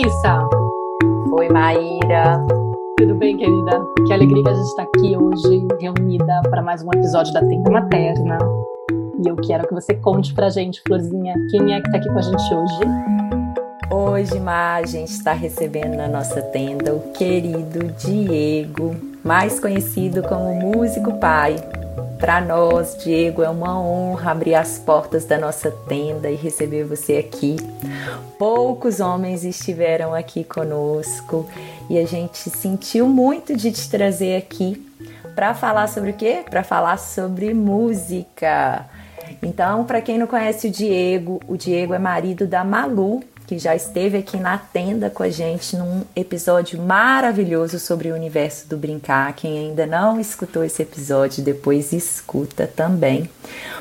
Clarissa! Oi, Maíra! Tudo bem, querida? Que alegria que a gente está aqui hoje, reunida para mais um episódio da Tenda Materna. E eu quero que você conte pra gente, Florzinha, quem é que está aqui com a gente hoje? Hoje, Má, a gente está recebendo na nossa tenda o querido Diego, mais conhecido como Músico Pai. Para nós, Diego, é uma honra abrir as portas da nossa tenda e receber você aqui. Poucos homens estiveram aqui conosco e a gente sentiu muito de te trazer aqui para falar sobre o quê? Para falar sobre música. Então, para quem não conhece o Diego, o Diego é marido da Malu, que já esteve aqui na tenda com a gente num episódio maravilhoso sobre o universo do brincar. Quem ainda não escutou esse episódio, depois escuta também.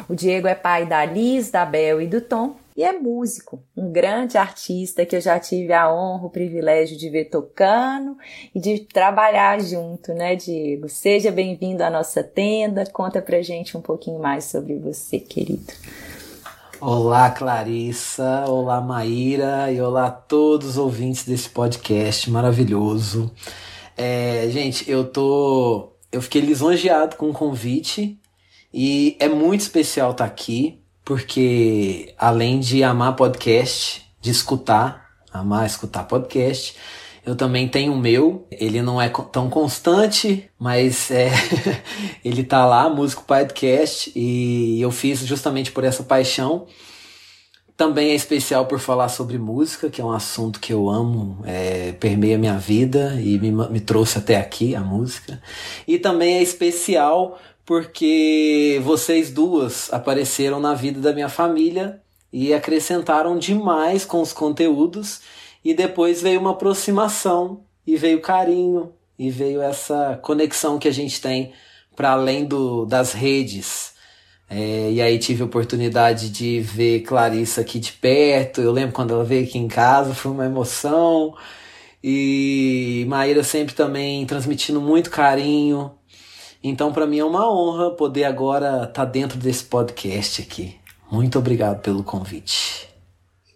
O Diego é pai da Liz, da Bel e do Tom. E é músico, um grande artista que eu já tive a honra, o privilégio de ver tocando e de trabalhar junto, né, Diego? Seja bem-vindo à nossa tenda. Conta pra gente um pouquinho mais sobre você, querido. Olá, Clarissa. Olá, Maíra. E olá a todos os ouvintes desse podcast maravilhoso. É, gente, eu tô. Eu fiquei lisonjeado com o convite e é muito especial estar tá aqui, porque além de amar podcast, de escutar, amar escutar podcast, eu também tenho o meu, ele não é tão constante, mas é, ele tá lá, Músico Podcast, e eu fiz justamente por essa paixão. Também é especial por falar sobre música, que é um assunto que eu amo, é, permeia minha vida e me, me trouxe até aqui, a música. E também é especial porque vocês duas apareceram na vida da minha família e acrescentaram demais com os conteúdos e depois veio uma aproximação, e veio carinho, e veio essa conexão que a gente tem para além do, das redes. É, e aí tive a oportunidade de ver Clarissa aqui de perto. Eu lembro quando ela veio aqui em casa, foi uma emoção. E Maíra sempre também transmitindo muito carinho. Então, para mim é uma honra poder agora estar tá dentro desse podcast aqui. Muito obrigado pelo convite.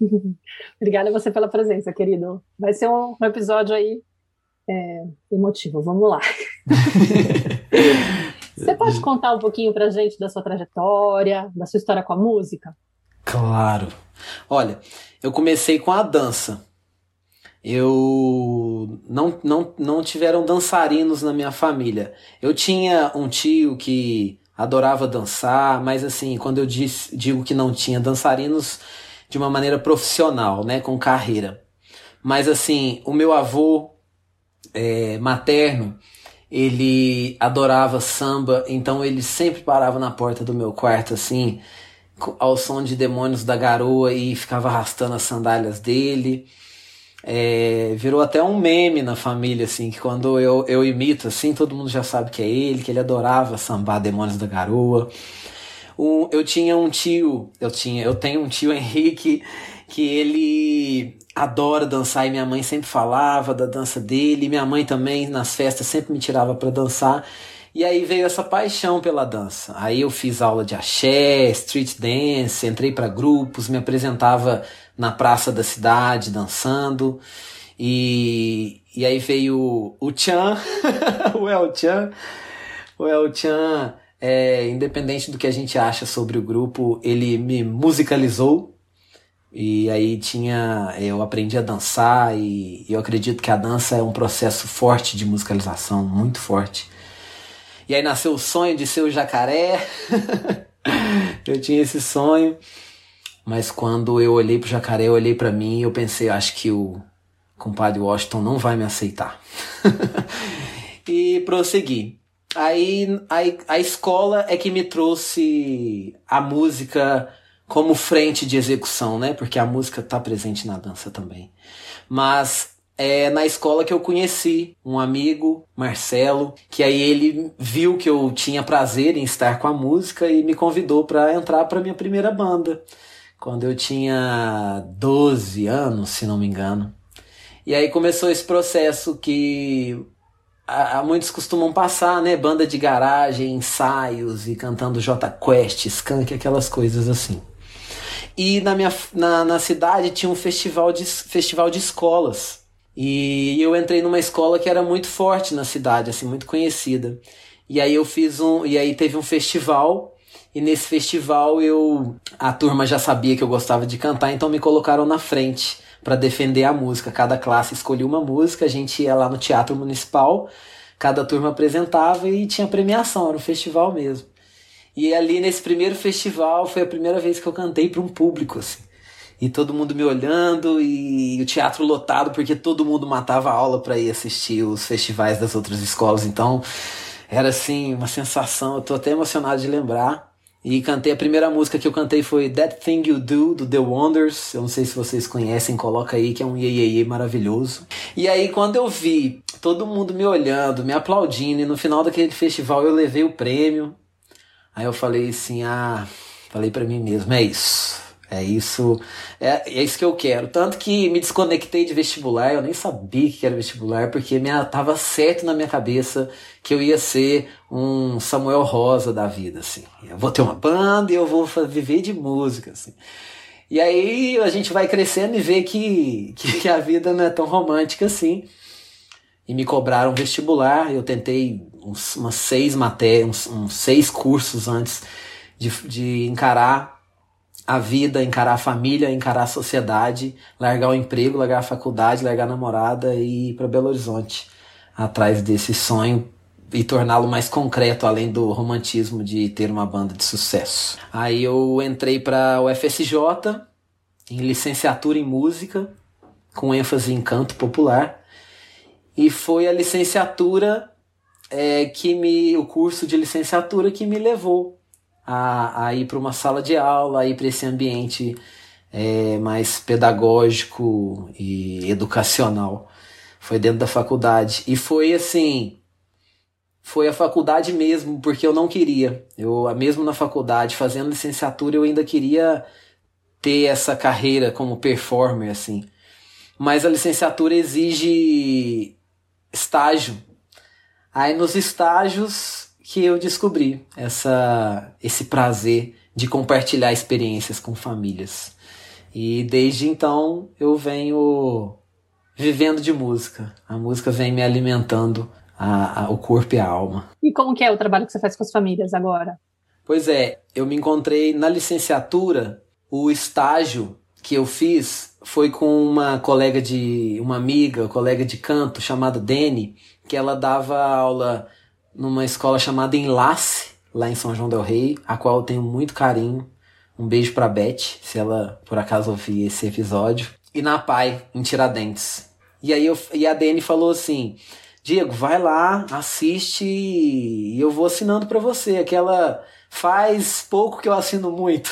Obrigada a você pela presença, querido. Vai ser um, um episódio aí é, emotivo. Vamos lá. você pode contar um pouquinho pra gente da sua trajetória, da sua história com a música? Claro. Olha, eu comecei com a dança. Eu não, não, não tiveram dançarinos na minha família. Eu tinha um tio que adorava dançar, mas assim, quando eu diz, digo que não tinha dançarinos, de uma maneira profissional, né, com carreira. Mas assim, o meu avô é, materno, ele adorava samba, então ele sempre parava na porta do meu quarto assim, ao som de Demônios da Garoa e ficava arrastando as sandálias dele. É, virou até um meme na família, assim, que quando eu, eu imito, assim, todo mundo já sabe que é ele, que ele adorava sambar Demônios da Garoa. Eu tinha um tio, eu tinha, eu tenho um tio Henrique que ele adora dançar e minha mãe sempre falava da dança dele, minha mãe também nas festas sempre me tirava para dançar. E aí veio essa paixão pela dança. Aí eu fiz aula de axé, street dance, entrei para grupos, me apresentava na praça da cidade dançando. E, e aí veio o Chan, o El Chan. O El Chan é, independente do que a gente acha sobre o grupo, ele me musicalizou. E aí tinha. Eu aprendi a dançar e eu acredito que a dança é um processo forte de musicalização, muito forte. E aí nasceu o sonho de ser o jacaré. eu tinha esse sonho. Mas quando eu olhei pro jacaré, eu olhei para mim e eu pensei, acho que o compadre Washington não vai me aceitar. e prossegui. Aí, aí a escola é que me trouxe a música como frente de execução, né? Porque a música está presente na dança também. Mas é na escola que eu conheci um amigo, Marcelo, que aí ele viu que eu tinha prazer em estar com a música e me convidou para entrar para minha primeira banda, quando eu tinha 12 anos, se não me engano. E aí começou esse processo que a, muitos costumam passar, né? Banda de garagem, ensaios e cantando J Quest, Skunk, aquelas coisas assim. E na minha na, na cidade tinha um festival de, festival de escolas. E eu entrei numa escola que era muito forte na cidade, assim, muito conhecida. E aí eu fiz um. E aí teve um festival. E nesse festival eu. A turma já sabia que eu gostava de cantar, então me colocaram na frente para defender a música. Cada classe escolhia uma música, a gente ia lá no Teatro Municipal, cada turma apresentava e tinha premiação, era um festival mesmo. E ali nesse primeiro festival foi a primeira vez que eu cantei para um público, assim. E todo mundo me olhando e o teatro lotado porque todo mundo matava a aula para ir assistir os festivais das outras escolas. Então, era assim, uma sensação, eu tô até emocionado de lembrar. E cantei, a primeira música que eu cantei foi That Thing You Do, do The Wonders. Eu não sei se vocês conhecem, coloca aí, que é um iê, iê, iê maravilhoso. E aí, quando eu vi todo mundo me olhando, me aplaudindo, e no final daquele festival eu levei o prêmio, aí eu falei assim, ah, falei para mim mesmo, é isso. É isso, é, é isso que eu quero. Tanto que me desconectei de vestibular, eu nem sabia que era vestibular, porque minha, tava certo na minha cabeça que eu ia ser um Samuel Rosa da vida, assim. Eu vou ter uma banda e eu vou viver de música, assim. E aí a gente vai crescendo e vê que, que, a vida não é tão romântica assim. E me cobraram vestibular, eu tentei uns, umas seis matérias, uns, uns seis cursos antes de, de encarar a vida, encarar a família, encarar a sociedade, largar o emprego, largar a faculdade, largar a namorada e ir para Belo Horizonte, atrás desse sonho e torná-lo mais concreto, além do romantismo de ter uma banda de sucesso. Aí eu entrei para o FSJ, em licenciatura em música, com ênfase em canto popular, e foi a licenciatura é, que me, o curso de licenciatura que me levou a, a ir para uma sala de aula, a ir para esse ambiente é, mais pedagógico e educacional. Foi dentro da faculdade. E foi assim. Foi a faculdade mesmo, porque eu não queria. Eu, mesmo na faculdade, fazendo licenciatura, eu ainda queria ter essa carreira como performer, assim. Mas a licenciatura exige estágio. Aí nos estágios que eu descobri essa, esse prazer de compartilhar experiências com famílias. E desde então eu venho vivendo de música. A música vem me alimentando a, a, o corpo e a alma. E como que é o trabalho que você faz com as famílias agora? Pois é, eu me encontrei na licenciatura, o estágio que eu fiz foi com uma colega de uma amiga, colega de canto chamada Dene, que ela dava aula numa escola chamada Enlace, lá em São João del Rei, a qual eu tenho muito carinho. Um beijo pra Beth, se ela por acaso ouvir esse episódio. E na Pai, em Tiradentes. E aí eu, e a Dani falou assim: Diego, vai lá, assiste e eu vou assinando para você. Aquela faz pouco que eu assino muito.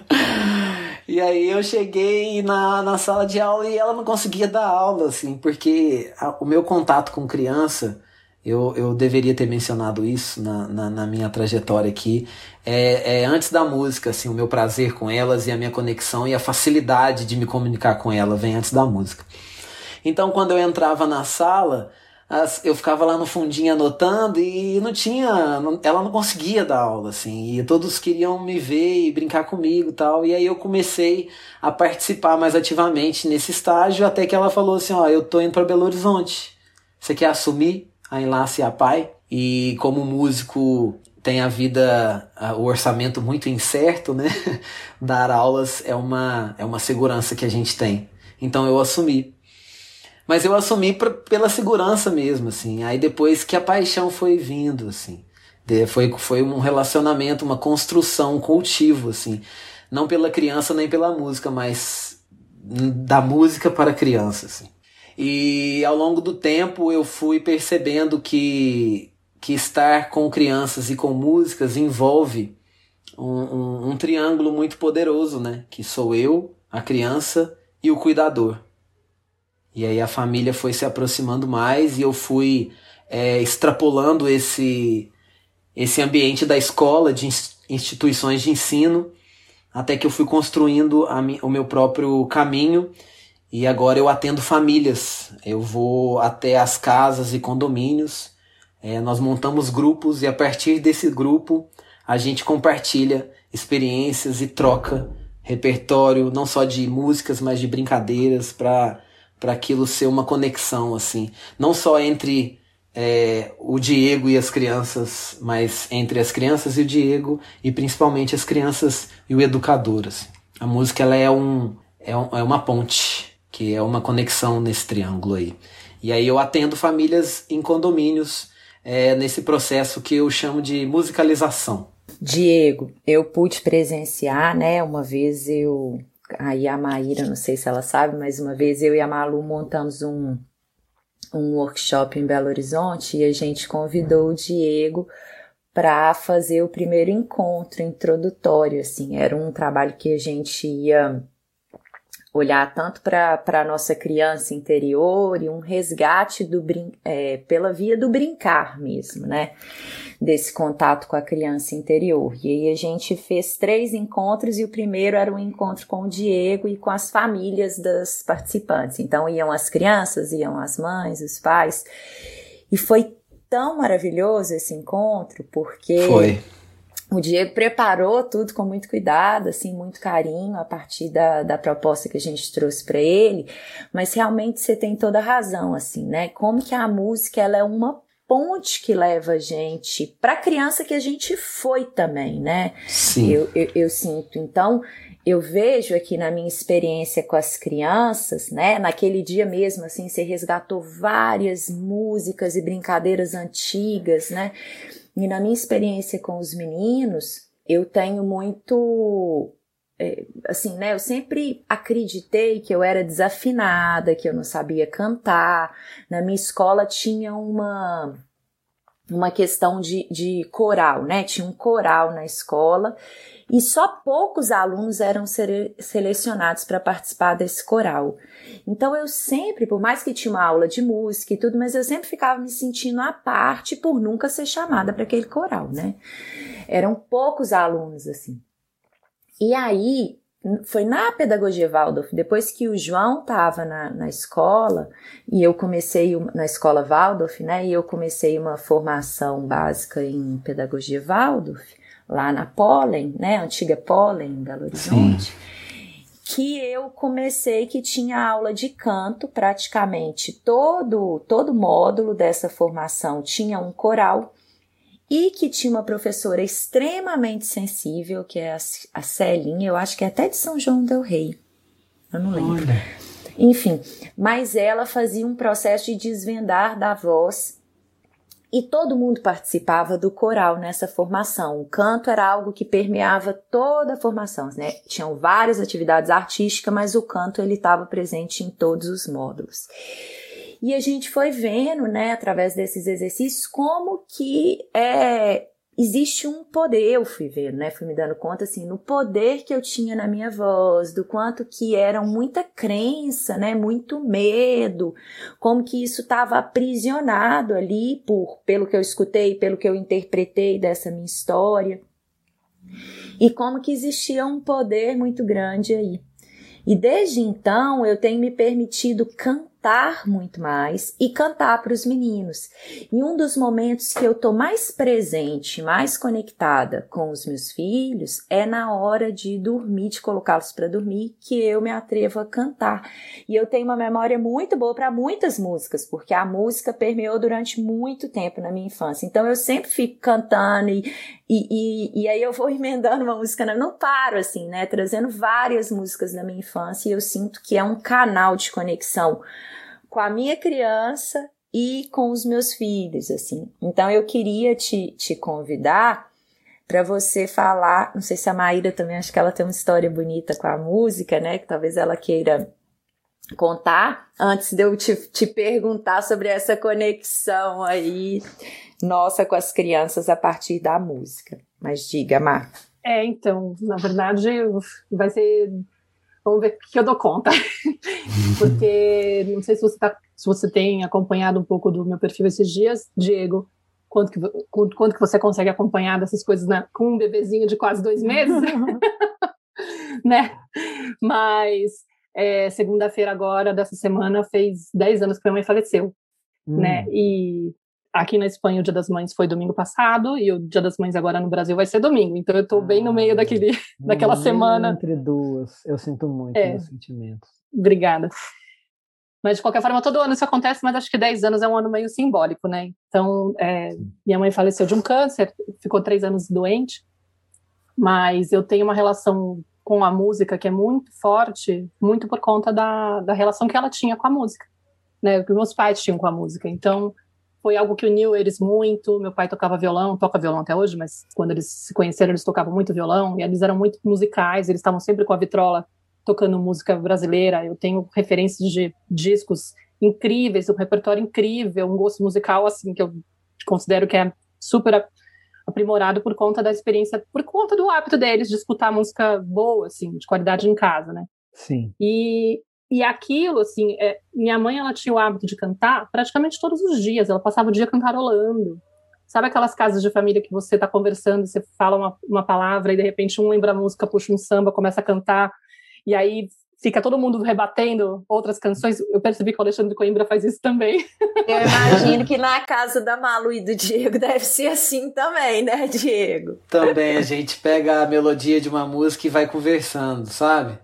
e aí eu cheguei na, na sala de aula e ela não conseguia dar aula, assim, porque a, o meu contato com criança eu, eu deveria ter mencionado isso na, na, na minha trajetória aqui. É, é, antes da música, assim, o meu prazer com elas e a minha conexão e a facilidade de me comunicar com ela vem antes da música. Então, quando eu entrava na sala, as, eu ficava lá no fundinho anotando e não tinha, não, ela não conseguia dar aula, assim, e todos queriam me ver e brincar comigo tal. E aí eu comecei a participar mais ativamente nesse estágio, até que ela falou assim: Ó, eu tô indo para Belo Horizonte. Você quer assumir? A Enlace e a Pai. E como músico tem a vida, o orçamento muito incerto, né? Dar aulas é uma, é uma segurança que a gente tem. Então eu assumi. Mas eu assumi pra, pela segurança mesmo, assim. Aí depois que a paixão foi vindo, assim. Foi, foi um relacionamento, uma construção, um cultivo, assim. Não pela criança nem pela música, mas da música para criança, assim. E ao longo do tempo eu fui percebendo que, que estar com crianças e com músicas envolve um, um, um triângulo muito poderoso, né? Que sou eu, a criança e o cuidador. E aí a família foi se aproximando mais e eu fui é, extrapolando esse, esse ambiente da escola, de instituições de ensino, até que eu fui construindo a, o meu próprio caminho e agora eu atendo famílias. Eu vou até as casas e condomínios. É, nós montamos grupos e a partir desse grupo a gente compartilha experiências e troca repertório não só de músicas, mas de brincadeiras para aquilo ser uma conexão assim, não só entre é, o Diego e as crianças, mas entre as crianças e o Diego e principalmente as crianças e o educador. Assim. A música ela é um, é, um, é uma ponte que é uma conexão nesse triângulo aí. E aí eu atendo famílias em condomínios é, nesse processo que eu chamo de musicalização. Diego, eu pude presenciar, né? Uma vez eu. Aí a Maíra, não sei se ela sabe, mas uma vez eu e a Malu montamos um, um workshop em Belo Horizonte e a gente convidou o Diego para fazer o primeiro encontro introdutório, assim, era um trabalho que a gente ia olhar tanto para a nossa criança interior e um resgate do é, pela via do brincar mesmo, né? Desse contato com a criança interior. E aí a gente fez três encontros e o primeiro era um encontro com o Diego e com as famílias das participantes. Então iam as crianças, iam as mães, os pais. E foi tão maravilhoso esse encontro, porque. Foi o Diego preparou tudo com muito cuidado, assim, muito carinho a partir da, da proposta que a gente trouxe para ele, mas realmente você tem toda a razão, assim, né? Como que a música ela é uma ponte que leva a gente para a criança que a gente foi também, né? Sim. Eu, eu, eu sinto. Então, eu vejo aqui na minha experiência com as crianças, né? Naquele dia mesmo, assim, você resgatou várias músicas e brincadeiras antigas, né? E na minha experiência com os meninos, eu tenho muito é, assim, né? Eu sempre acreditei que eu era desafinada, que eu não sabia cantar. Na minha escola tinha uma uma questão de, de coral, né? Tinha um coral na escola e só poucos alunos eram selecionados para participar desse coral. Então eu sempre, por mais que tinha uma aula de música e tudo, mas eu sempre ficava me sentindo à parte por nunca ser chamada para aquele coral, né? Eram poucos alunos assim. E aí foi na pedagogia Waldorf, depois que o João estava na, na escola, e eu comecei na escola Waldorf, né? E eu comecei uma formação básica em pedagogia Waldorf, lá na Pollen, né? Antiga Pollen, Belo Horizonte. Sim que eu comecei que tinha aula de canto, praticamente todo todo módulo dessa formação tinha um coral e que tinha uma professora extremamente sensível, que é a, a Celinha, eu acho que é até de São João del Rei. Eu não lembro. Olha. Enfim, mas ela fazia um processo de desvendar da voz e todo mundo participava do coral nessa formação. O canto era algo que permeava toda a formação, né? Tinham várias atividades artísticas, mas o canto ele estava presente em todos os módulos. E a gente foi vendo, né, através desses exercícios, como que é, existe um poder, eu fui vendo, né, fui me dando conta, assim, no poder que eu tinha na minha voz, do quanto que era muita crença, né, muito medo, como que isso estava aprisionado ali por, pelo que eu escutei, pelo que eu interpretei dessa minha história, e como que existia um poder muito grande aí. E desde então eu tenho me permitido cantar cantar muito mais e cantar para os meninos. E um dos momentos que eu tô mais presente, mais conectada com os meus filhos é na hora de dormir, de colocá-los para dormir, que eu me atrevo a cantar. E eu tenho uma memória muito boa para muitas músicas, porque a música permeou durante muito tempo na minha infância. Então eu sempre fico cantando e, e, e, e aí eu vou emendando uma música, não paro assim, né? Trazendo várias músicas da minha infância e eu sinto que é um canal de conexão com a minha criança e com os meus filhos, assim. Então eu queria te, te convidar para você falar, não sei se a Maíra também acho que ela tem uma história bonita com a música, né? Que talvez ela queira contar antes de eu te, te perguntar sobre essa conexão aí nossa com as crianças a partir da música. Mas diga, Mar. É, então, na verdade, vai ser Vamos ver o que eu dou conta. Porque não sei se você, tá, se você tem acompanhado um pouco do meu perfil esses dias, Diego. Quanto que, quanto, quanto que você consegue acompanhar dessas coisas né? com um bebezinho de quase dois meses? né? Mas é, segunda-feira agora dessa semana fez 10 anos que minha mãe faleceu, hum. né? E aqui na Espanha o Dia das Mães foi domingo passado e o Dia das Mães agora no Brasil vai ser domingo. Então eu tô ah, bem no meio daquele, daquela semana. Entre duas. Eu sinto muito é. meus sentimentos. Obrigada. Mas, de qualquer forma, todo ano isso acontece, mas acho que 10 anos é um ano meio simbólico, né? Então, é, minha mãe faleceu de um câncer, ficou três anos doente, mas eu tenho uma relação com a música que é muito forte, muito por conta da, da relação que ela tinha com a música, né? Que meus pais tinham com a música. Então, foi algo que uniu eles muito. Meu pai tocava violão, toca violão até hoje, mas quando eles se conheceram, eles tocavam muito violão, e eles eram muito musicais, eles estavam sempre com a vitrola tocando música brasileira. Eu tenho referências de discos incríveis, um repertório incrível, um gosto musical assim que eu considero que é super aprimorado por conta da experiência, por conta do hábito deles de escutar música boa, assim, de qualidade em casa, né? Sim. E, e aquilo, assim, é, minha mãe, ela tinha o hábito de cantar praticamente todos os dias, ela passava o dia cantarolando. Sabe aquelas casas de família que você está conversando, você fala uma, uma palavra e de repente um lembra a música, puxa um samba, começa a cantar, e aí fica todo mundo rebatendo outras canções. Eu percebi que o Alexandre Coimbra faz isso também. Eu imagino que na casa da Malu e do Diego deve ser assim também, né, Diego? Também a gente pega a melodia de uma música e vai conversando, sabe?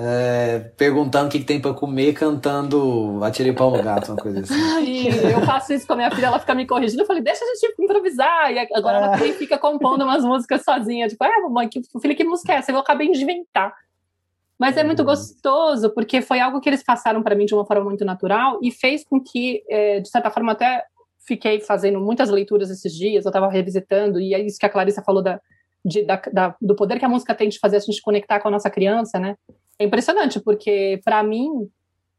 É, perguntando o que, que, tem para comer, cantando Atirei Pau no Gato, uma coisa assim. Ai, eu faço isso com a minha filha, ela fica me corrigindo. Eu falei, deixa a gente improvisar. E agora ela fica compondo umas músicas sozinha. Tipo, é, mamãe, que, filho, que música é essa? Eu acabei de inventar. Mas é muito uhum. gostoso, porque foi algo que eles passaram para mim de uma forma muito natural e fez com que, é, de certa forma, até fiquei fazendo muitas leituras esses dias, eu estava revisitando, e é isso que a Clarissa falou da, de, da, da, do poder que a música tem de fazer a gente conectar com a nossa criança, né? É impressionante, porque para mim,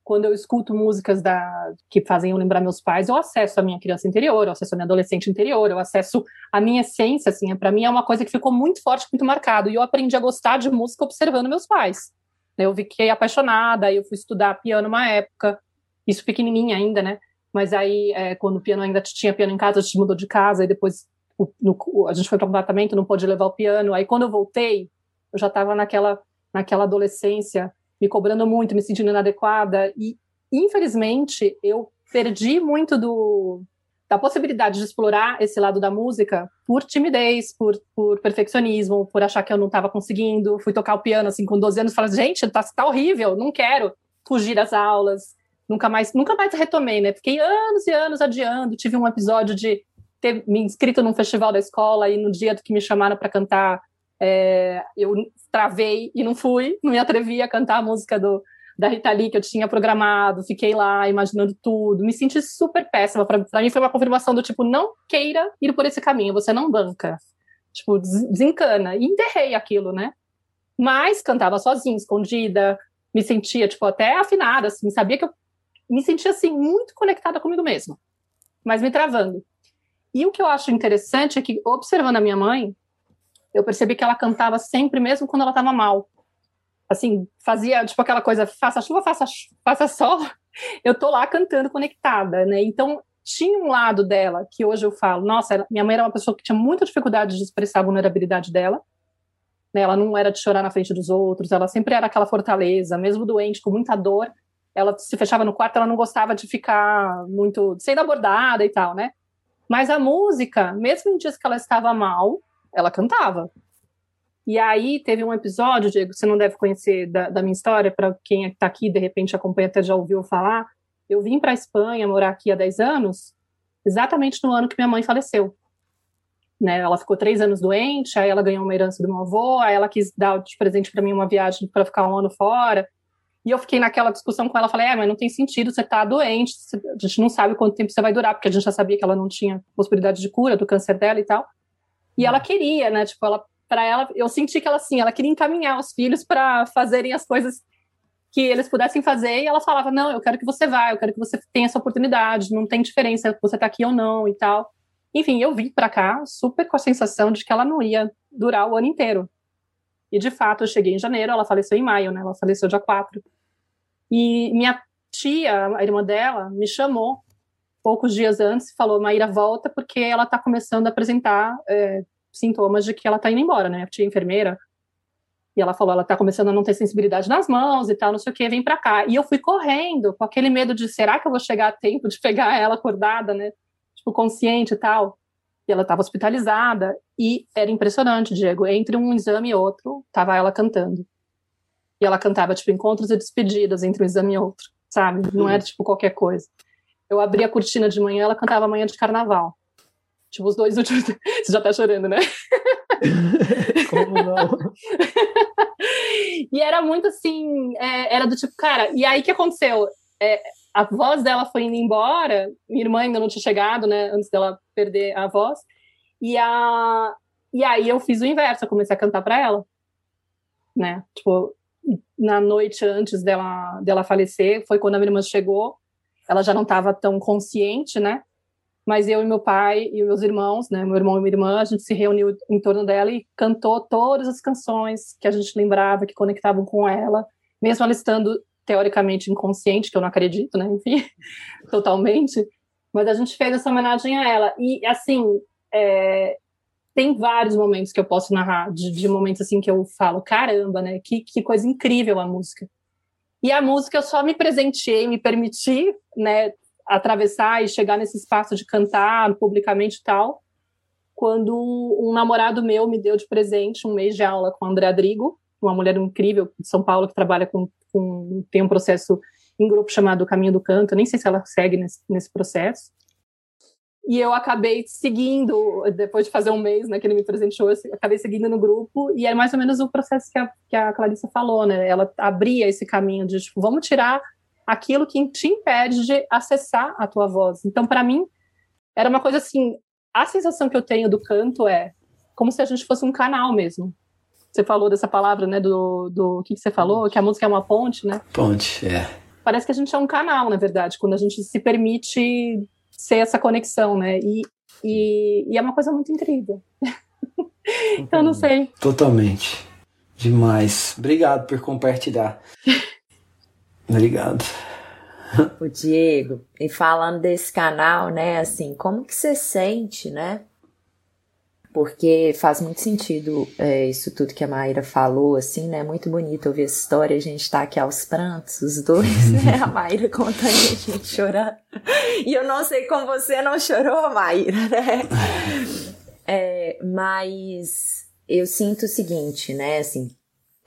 quando eu escuto músicas da, que fazem eu lembrar meus pais, eu acesso a minha criança interior, eu acesso a minha adolescente interior, eu acesso a minha essência, assim, para mim é uma coisa que ficou muito forte, muito marcado, e eu aprendi a gostar de música observando meus pais. Eu fiquei apaixonada, aí eu fui estudar piano uma época, isso pequenininha ainda, né? Mas aí, é, quando o piano ainda tinha piano em casa, a gente mudou de casa, e depois o, no, a gente foi para um apartamento, não pôde levar o piano. Aí quando eu voltei, eu já estava naquela, naquela adolescência, me cobrando muito, me sentindo inadequada, e infelizmente eu perdi muito do, da possibilidade de explorar esse lado da música por timidez, por, por perfeccionismo, por achar que eu não estava conseguindo. Fui tocar o piano assim com 12 anos falei, gente, tá, tá horrível, não quero fugir das aulas. Nunca mais, nunca mais retomei, né? Fiquei anos e anos adiando. Tive um episódio de ter me inscrito num festival da escola e no dia que me chamaram para cantar, é, eu travei e não fui, não me atrevi a cantar a música do, da Rita Lee que eu tinha programado, fiquei lá imaginando tudo, me senti super péssima. Para mim foi uma confirmação do tipo, não queira ir por esse caminho, você não banca. Tipo, desencana. E enterrei aquilo, né? Mas cantava sozinha, escondida, me sentia, tipo, até afinada, assim, sabia que eu me sentia, assim, muito conectada comigo mesma, mas me travando. E o que eu acho interessante é que, observando a minha mãe, eu percebi que ela cantava sempre, mesmo quando ela estava mal assim, fazia tipo aquela coisa, faça chuva, faça, faça sol, eu tô lá cantando conectada, né? Então, tinha um lado dela que hoje eu falo, nossa, minha mãe era uma pessoa que tinha muita dificuldade de expressar a vulnerabilidade dela, né? Ela não era de chorar na frente dos outros, ela sempre era aquela fortaleza, mesmo doente, com muita dor, ela se fechava no quarto, ela não gostava de ficar muito sendo abordada e tal, né? Mas a música, mesmo em dias que ela estava mal, ela cantava. E aí teve um episódio, Diego, você não deve conhecer da, da minha história, para quem está aqui, de repente acompanha, até já ouviu falar. Eu vim para a Espanha morar aqui há 10 anos, exatamente no ano que minha mãe faleceu. Né, ela ficou três anos doente, aí ela ganhou uma herança do meu avô, aí ela quis dar de presente para mim uma viagem para ficar um ano fora. E eu fiquei naquela discussão com ela, falei, é, mas não tem sentido, você tá doente, a gente não sabe quanto tempo você vai durar, porque a gente já sabia que ela não tinha possibilidade de cura do câncer dela e tal. E ela queria, né, tipo, ela para ela, eu senti que ela assim, ela queria encaminhar os filhos para fazerem as coisas que eles pudessem fazer, e ela falava: "Não, eu quero que você vá, eu quero que você tenha essa oportunidade, não tem diferença você tá aqui ou não" e tal. Enfim, eu vim para cá super com a sensação de que ela não ia durar o ano inteiro. E de fato, eu cheguei em janeiro, ela faleceu em maio, né? Ela faleceu dia 4. E minha tia, a irmã dela, me chamou poucos dias antes falou: Maíra, volta, porque ela está começando a apresentar é, sintomas de que ela tá indo embora, né? A tia enfermeira. E ela falou, ela tá começando a não ter sensibilidade nas mãos e tal, não sei o que, vem pra cá. E eu fui correndo, com aquele medo de, será que eu vou chegar a tempo de pegar ela acordada, né? tipo, consciente e tal. E ela estava hospitalizada e era impressionante, Diego. Entre um exame e outro, tava ela cantando. E ela cantava, tipo, encontros e despedidas entre um exame e outro, sabe? Não era, tipo, qualquer coisa. Eu abria a cortina de manhã, ela cantava manhã de carnaval. Tipo, os dois últimos. Você já tá chorando, né? Como não? e era muito assim, é, era do tipo, cara, e aí que aconteceu? É, a voz dela foi indo embora, minha irmã ainda não tinha chegado, né, antes dela perder a voz, e, a, e aí eu fiz o inverso, eu comecei a cantar para ela, né, tipo, na noite antes dela, dela falecer, foi quando a minha irmã chegou, ela já não estava tão consciente, né, mas eu e meu pai e meus irmãos, né, meu irmão e minha irmã, a gente se reuniu em torno dela e cantou todas as canções que a gente lembrava, que conectavam com ela, mesmo ela estando teoricamente inconsciente, que eu não acredito, né, enfim, totalmente, mas a gente fez essa homenagem a ela. E, assim, é, tem vários momentos que eu posso narrar, de, de, momentos assim que eu falo, caramba, né, que, que coisa incrível a música. E a música eu só me presenteei, me permiti, né, atravessar e chegar nesse espaço de cantar publicamente e tal, quando um namorado meu me deu de presente um mês de aula com a Andrea Drigo, uma mulher incrível de São Paulo que trabalha com, com tem um processo em grupo chamado Caminho do Canto, nem sei se ela segue nesse, nesse processo. E eu acabei seguindo, depois de fazer um mês né, que ele me presenteou, eu acabei seguindo no grupo, e é mais ou menos o processo que a, que a Clarissa falou, né? Ela abria esse caminho de, tipo, vamos tirar aquilo que te impede de acessar a tua voz. Então, para mim, era uma coisa assim, a sensação que eu tenho do canto é como se a gente fosse um canal mesmo. Você falou dessa palavra, né, do, do que, que você falou, que a música é uma ponte, né? Ponte, é. Parece que a gente é um canal, na verdade, quando a gente se permite ser essa conexão, né? E, e, e é uma coisa muito incrível. então, não sei. Totalmente. Demais. Obrigado por compartilhar. Obrigado. O Diego, e falando desse canal, né, assim, como que você sente, né? Porque faz muito sentido é, isso tudo que a Maíra falou, assim, né? Muito bonito ouvir essa história. A gente tá aqui aos prantos, os dois, né? A Maíra contando e a gente chorando. E eu não sei como você não chorou, Maíra, né? É, mas eu sinto o seguinte, né? Assim,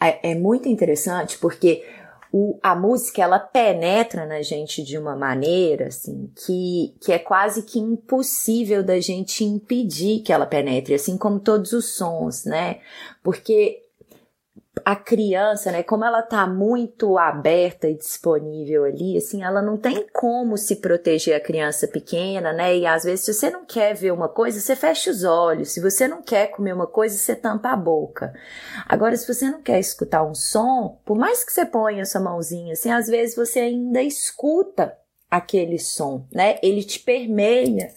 é, é muito interessante porque o, a música ela penetra na gente de uma maneira assim que, que é quase que impossível da gente impedir que ela penetre, assim como todos os sons, né? Porque a criança, né, como ela tá muito aberta e disponível ali, assim, ela não tem como se proteger a criança pequena, né? E às vezes, se você não quer ver uma coisa, você fecha os olhos. Se você não quer comer uma coisa, você tampa a boca. Agora, se você não quer escutar um som, por mais que você ponha sua mãozinha, assim, às vezes você ainda escuta aquele som, né? Ele te permeia.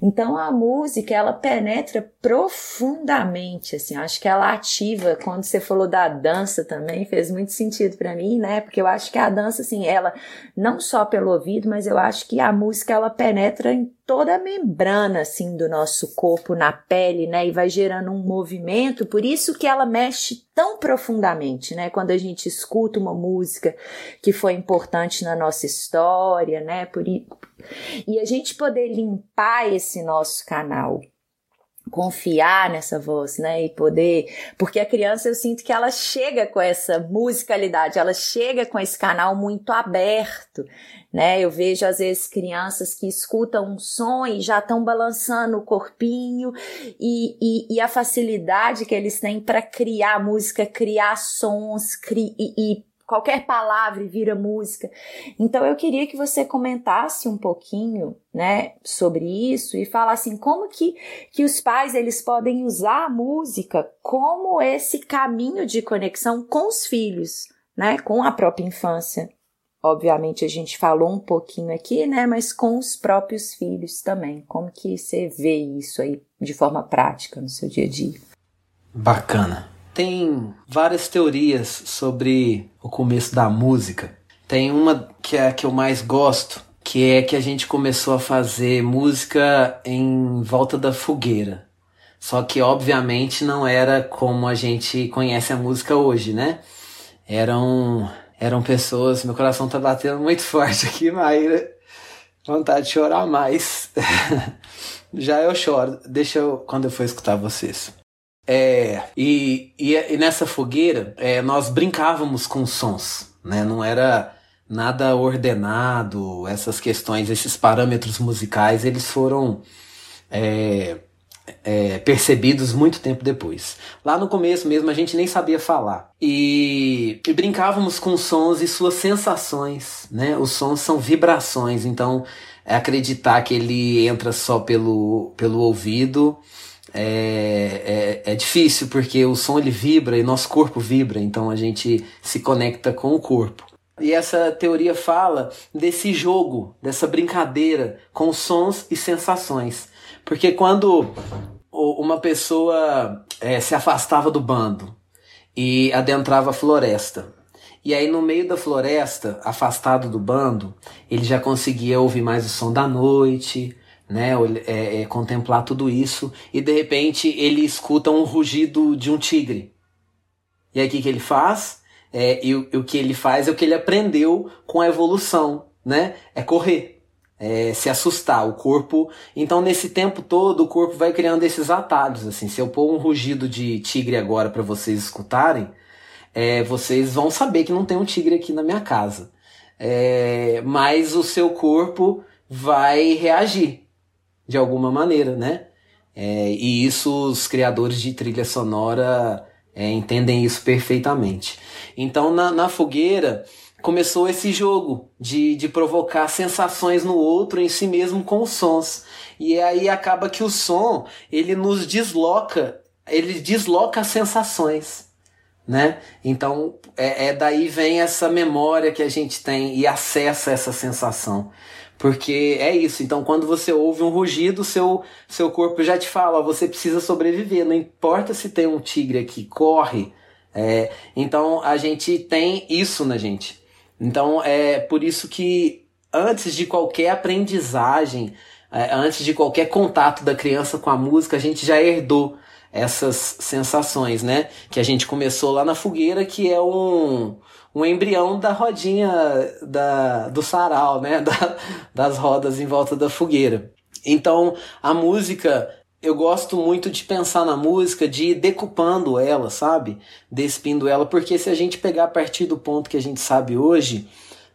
Então a música ela penetra profundamente, assim, acho que ela ativa. Quando você falou da dança também fez muito sentido para mim, né? Porque eu acho que a dança, assim, ela não só pelo ouvido, mas eu acho que a música ela penetra em toda a membrana assim do nosso corpo na pele, né, e vai gerando um movimento, por isso que ela mexe tão profundamente, né? Quando a gente escuta uma música que foi importante na nossa história, né? Por e a gente poder limpar esse nosso canal, confiar nessa voz, né? E poder, porque a criança eu sinto que ela chega com essa musicalidade, ela chega com esse canal muito aberto, né? Eu vejo às vezes crianças que escutam um som e já estão balançando o corpinho e, e, e, a facilidade que eles têm para criar música, criar sons, cri, e, e qualquer palavra vira música. Então eu queria que você comentasse um pouquinho, né, sobre isso e falasse assim, como que, que os pais eles podem usar a música como esse caminho de conexão com os filhos, né, com a própria infância. Obviamente a gente falou um pouquinho aqui, né, mas com os próprios filhos também. Como que você vê isso aí de forma prática no seu dia a dia? Bacana tem várias teorias sobre o começo da música. Tem uma que é a que eu mais gosto, que é que a gente começou a fazer música em volta da fogueira. Só que obviamente não era como a gente conhece a música hoje, né? Eram eram pessoas, meu coração tá batendo muito forte aqui, Maíra. Vontade de chorar mais. Já eu choro. Deixa eu. Quando eu for escutar vocês. É, e, e, e nessa fogueira, é, nós brincávamos com sons, né? Não era nada ordenado, essas questões, esses parâmetros musicais, eles foram é, é, percebidos muito tempo depois. Lá no começo mesmo a gente nem sabia falar. E, e, brincávamos com sons e suas sensações, né? Os sons são vibrações, então é acreditar que ele entra só pelo, pelo ouvido é, é, é difícil, porque o som ele vibra e nosso corpo vibra, então a gente se conecta com o corpo. E essa teoria fala desse jogo, dessa brincadeira com sons e sensações. Porque quando uma pessoa é, se afastava do bando e adentrava a floresta, e aí no meio da floresta, afastado do bando, ele já conseguia ouvir mais o som da noite, né, é, é, contemplar tudo isso, e de repente ele escuta um rugido de um tigre. E aí o que, que ele faz? É, e, o, o que ele faz é o que ele aprendeu com a evolução, né? É correr, é se assustar. O corpo. Então, nesse tempo todo, o corpo vai criando esses atalhos. Assim, se eu pôr um rugido de tigre agora para vocês escutarem, é, vocês vão saber que não tem um tigre aqui na minha casa. É, mas o seu corpo vai reagir de alguma maneira, né? É, e isso os criadores de trilha sonora é, entendem isso perfeitamente. Então, na, na fogueira, começou esse jogo de, de provocar sensações no outro, em si mesmo, com os sons. E aí acaba que o som, ele nos desloca, ele desloca as sensações. Né? Então, é, é daí vem essa memória que a gente tem e acessa essa sensação. Porque é isso. Então, quando você ouve um rugido, seu, seu corpo já te fala: ó, você precisa sobreviver. Não importa se tem um tigre aqui, corre. É, então, a gente tem isso na gente. Então, é por isso que antes de qualquer aprendizagem, é, antes de qualquer contato da criança com a música, a gente já herdou essas sensações, né? Que a gente começou lá na fogueira, que é um um embrião da rodinha da, do sarau, né? Da, das rodas em volta da fogueira. Então, a música, eu gosto muito de pensar na música, de ir decupando ela, sabe? Despindo ela, porque se a gente pegar a partir do ponto que a gente sabe hoje,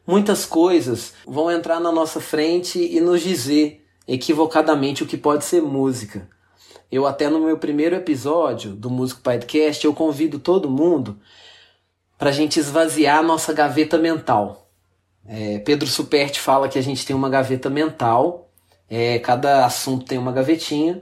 muitas coisas vão entrar na nossa frente e nos dizer equivocadamente o que pode ser música. Eu até no meu primeiro episódio do Músico Podcast, eu convido todo mundo para a gente esvaziar a nossa gaveta mental. É, Pedro Superti fala que a gente tem uma gaveta mental, é, cada assunto tem uma gavetinha,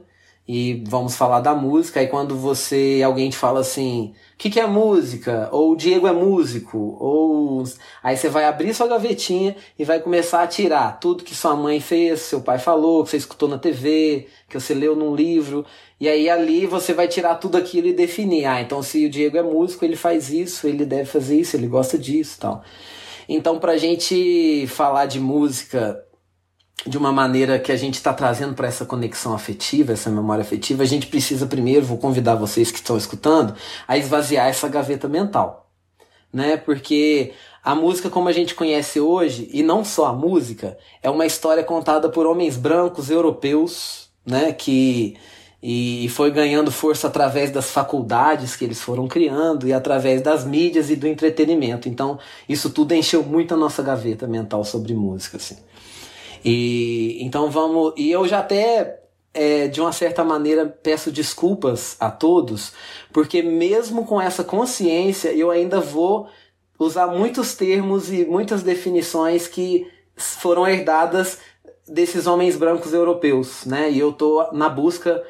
e vamos falar da música. Aí quando você alguém te fala assim, o que, que é música? Ou o Diego é músico, ou aí você vai abrir sua gavetinha e vai começar a tirar tudo que sua mãe fez, seu pai falou, que você escutou na TV, que você leu num livro. E aí ali você vai tirar tudo aquilo e definir. Ah, então se o Diego é músico, ele faz isso, ele deve fazer isso, ele gosta disso tal. Então, pra gente falar de música de uma maneira que a gente está trazendo para essa conexão afetiva, essa memória afetiva, a gente precisa primeiro, vou convidar vocês que estão escutando, a esvaziar essa gaveta mental. Né? Porque a música como a gente conhece hoje, e não só a música, é uma história contada por homens brancos europeus, né, que e foi ganhando força através das faculdades que eles foram criando e através das mídias e do entretenimento. Então, isso tudo encheu muito a nossa gaveta mental sobre música, assim. E então vamos. E eu já até é, de uma certa maneira peço desculpas a todos, porque mesmo com essa consciência eu ainda vou usar muitos termos e muitas definições que foram herdadas desses homens brancos europeus, né? E eu tô na busca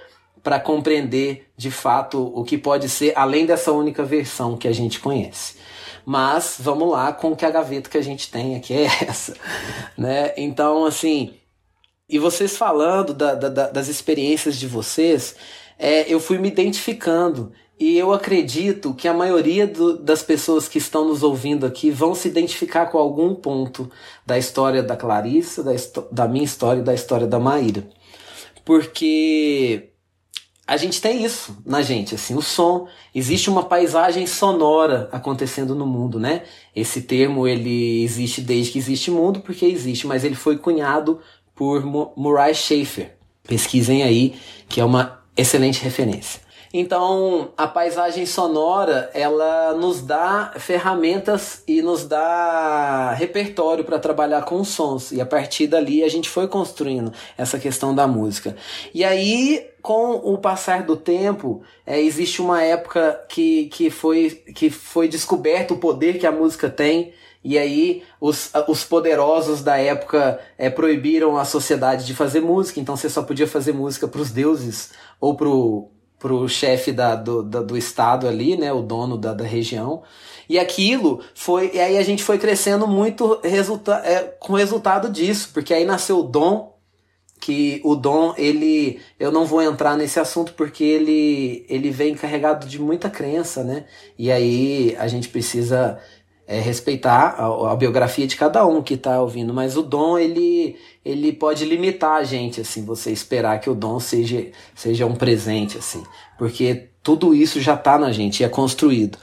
para compreender de fato o que pode ser além dessa única versão que a gente conhece. Mas vamos lá com que a gaveta que a gente tem aqui é essa, né? Então, assim, e vocês falando da, da, das experiências de vocês, é, eu fui me identificando e eu acredito que a maioria do, das pessoas que estão nos ouvindo aqui vão se identificar com algum ponto da história da Clarissa, da, da minha história e da história da Maíra. Porque a gente tem isso na gente, assim, o som. Existe uma paisagem sonora acontecendo no mundo, né? Esse termo ele existe desde que existe mundo, porque existe, mas ele foi cunhado por Murray Schafer. Pesquisem aí, que é uma excelente referência. Então, a paisagem sonora, ela nos dá ferramentas e nos dá repertório para trabalhar com sons. E a partir dali a gente foi construindo essa questão da música. E aí, com o passar do tempo, é, existe uma época que, que, foi, que foi descoberto o poder que a música tem. E aí os, os poderosos da época é, proibiram a sociedade de fazer música, então você só podia fazer música para os deuses ou pro pro chefe da, do, da, do estado ali, né, o dono da, da região. E aquilo foi. E aí a gente foi crescendo muito resulta é, com resultado disso, porque aí nasceu o Dom, que o Dom, ele. Eu não vou entrar nesse assunto porque ele, ele vem carregado de muita crença, né? E aí a gente precisa é, respeitar a, a, biografia de cada um que está ouvindo, mas o dom ele ele pode limitar a gente assim, você esperar que o dom seja seja um presente assim, porque tudo isso já está na gente, é construído.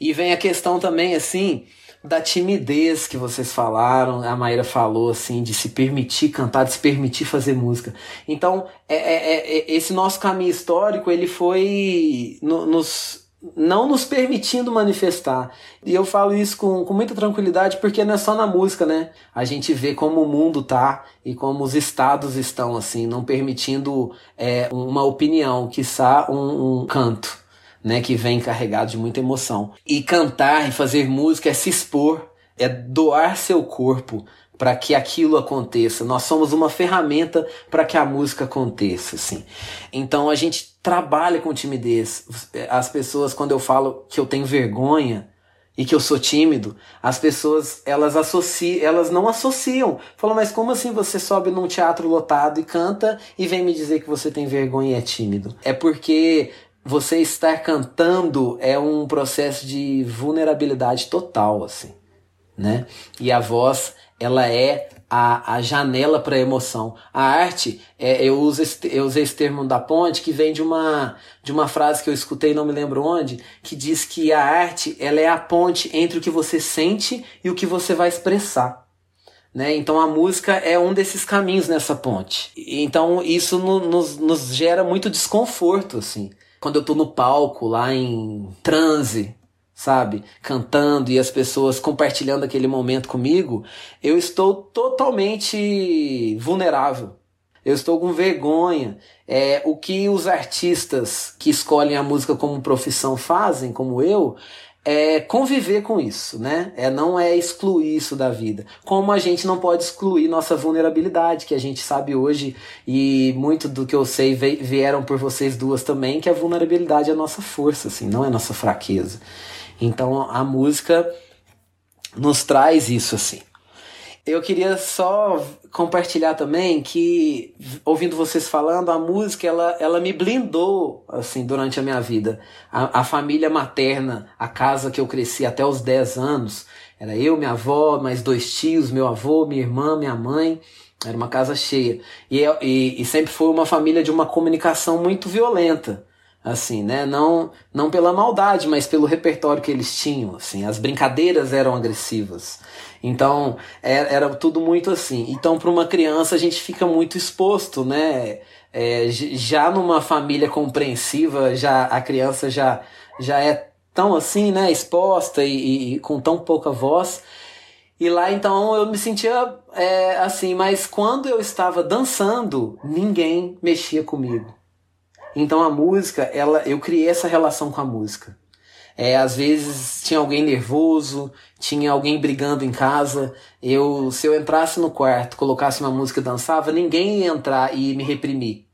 E vem a questão também assim da timidez que vocês falaram, a Maíra falou assim, de se permitir cantar, de se permitir fazer música. Então, é, é, é esse nosso caminho histórico, ele foi no, nos não nos permitindo manifestar. E eu falo isso com, com muita tranquilidade porque não é só na música, né? A gente vê como o mundo tá e como os estados estão, assim, não permitindo é, uma opinião, quiçá um, um canto, né? Que vem carregado de muita emoção. E cantar e fazer música é se expor, é doar seu corpo para que aquilo aconteça. Nós somos uma ferramenta para que a música aconteça, assim. Então a gente trabalha com timidez. As pessoas quando eu falo que eu tenho vergonha e que eu sou tímido, as pessoas elas associam, elas não associam. Falam, mas como assim você sobe num teatro lotado e canta e vem me dizer que você tem vergonha e é tímido? É porque você estar cantando é um processo de vulnerabilidade total, assim, né? E a voz ela é a, a janela para a emoção. A arte, é, eu, uso esse, eu usei esse termo da ponte, que vem de uma, de uma frase que eu escutei, não me lembro onde, que diz que a arte ela é a ponte entre o que você sente e o que você vai expressar. Né? Então a música é um desses caminhos nessa ponte. Então isso no, nos, nos gera muito desconforto, assim. Quando eu tô no palco, lá em transe, sabe? Cantando e as pessoas compartilhando aquele momento comigo, eu estou totalmente vulnerável. Eu estou com vergonha. É, o que os artistas que escolhem a música como profissão fazem, como eu, é conviver com isso, né? É não é excluir isso da vida. Como a gente não pode excluir nossa vulnerabilidade, que a gente sabe hoje e muito do que eu sei vieram por vocês duas também, que a vulnerabilidade é a nossa força, assim, não é nossa fraqueza. Então a música nos traz isso assim. Eu queria só compartilhar também que ouvindo vocês falando, a música ela, ela me blindou assim durante a minha vida. A, a família materna, a casa que eu cresci até os 10 anos, era eu, minha avó, mais dois tios, meu avô, minha irmã, minha mãe. Era uma casa cheia. E, e, e sempre foi uma família de uma comunicação muito violenta assim, né? Não, não pela maldade, mas pelo repertório que eles tinham, assim. As brincadeiras eram agressivas. Então, era, é, era tudo muito assim. Então, para uma criança, a gente fica muito exposto, né? É, já numa família compreensiva, já a criança já, já é tão assim, né? Exposta e, e com tão pouca voz. E lá então eu me sentia é, assim, mas quando eu estava dançando, ninguém mexia comigo. Então a música, ela, eu criei essa relação com a música. É, às vezes tinha alguém nervoso, tinha alguém brigando em casa. Eu, se eu entrasse no quarto, colocasse uma música e dançava, ninguém ia entrar e me reprimir.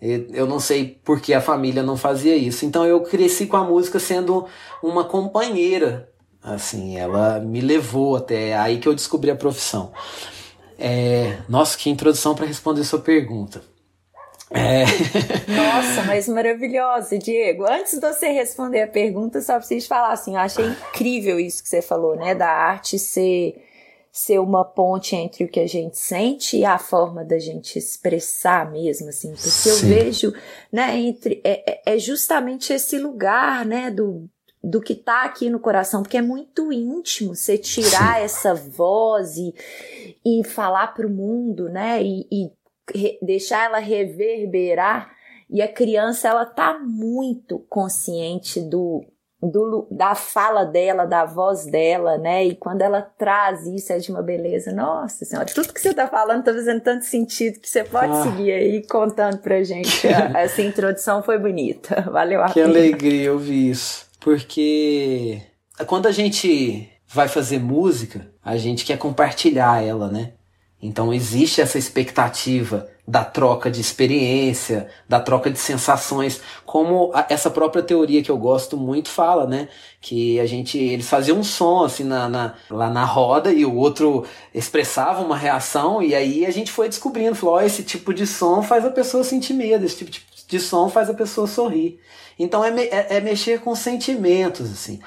Eu não sei por que a família não fazia isso. Então eu cresci com a música sendo uma companheira. Assim, ela me levou até aí que eu descobri a profissão. É, nossa, que introdução para responder sua pergunta. É. Nossa, mas maravilhosa, Diego. Antes de você responder a pergunta, só preciso falar assim, eu achei incrível isso que você falou, né? Da arte ser, ser uma ponte entre o que a gente sente e a forma da gente expressar mesmo, assim. Porque Sim. eu vejo, né, entre. É, é, é justamente esse lugar, né, do, do que tá aqui no coração, porque é muito íntimo você tirar Sim. essa voz e, e falar para o mundo, né? E, e deixar ela reverberar. E a criança, ela tá muito consciente do, do, da fala dela, da voz dela, né? E quando ela traz isso, é de uma beleza. Nossa Senhora, tudo que você tá falando tá fazendo tanto sentido que você pode ah. seguir aí contando pra gente. Essa introdução foi bonita. Valeu a Que alegria ouvir isso. Porque quando a gente vai fazer música, a gente quer compartilhar ela, né? Então existe essa expectativa da troca de experiência, da troca de sensações, como a, essa própria teoria que eu gosto muito fala, né? Que a gente, eles faziam um som assim na, na, lá na roda e o outro expressava uma reação e aí a gente foi descobrindo, falou, oh, esse tipo de som faz a pessoa sentir medo, esse tipo de som faz a pessoa sorrir. Então é, é, é mexer com sentimentos, assim.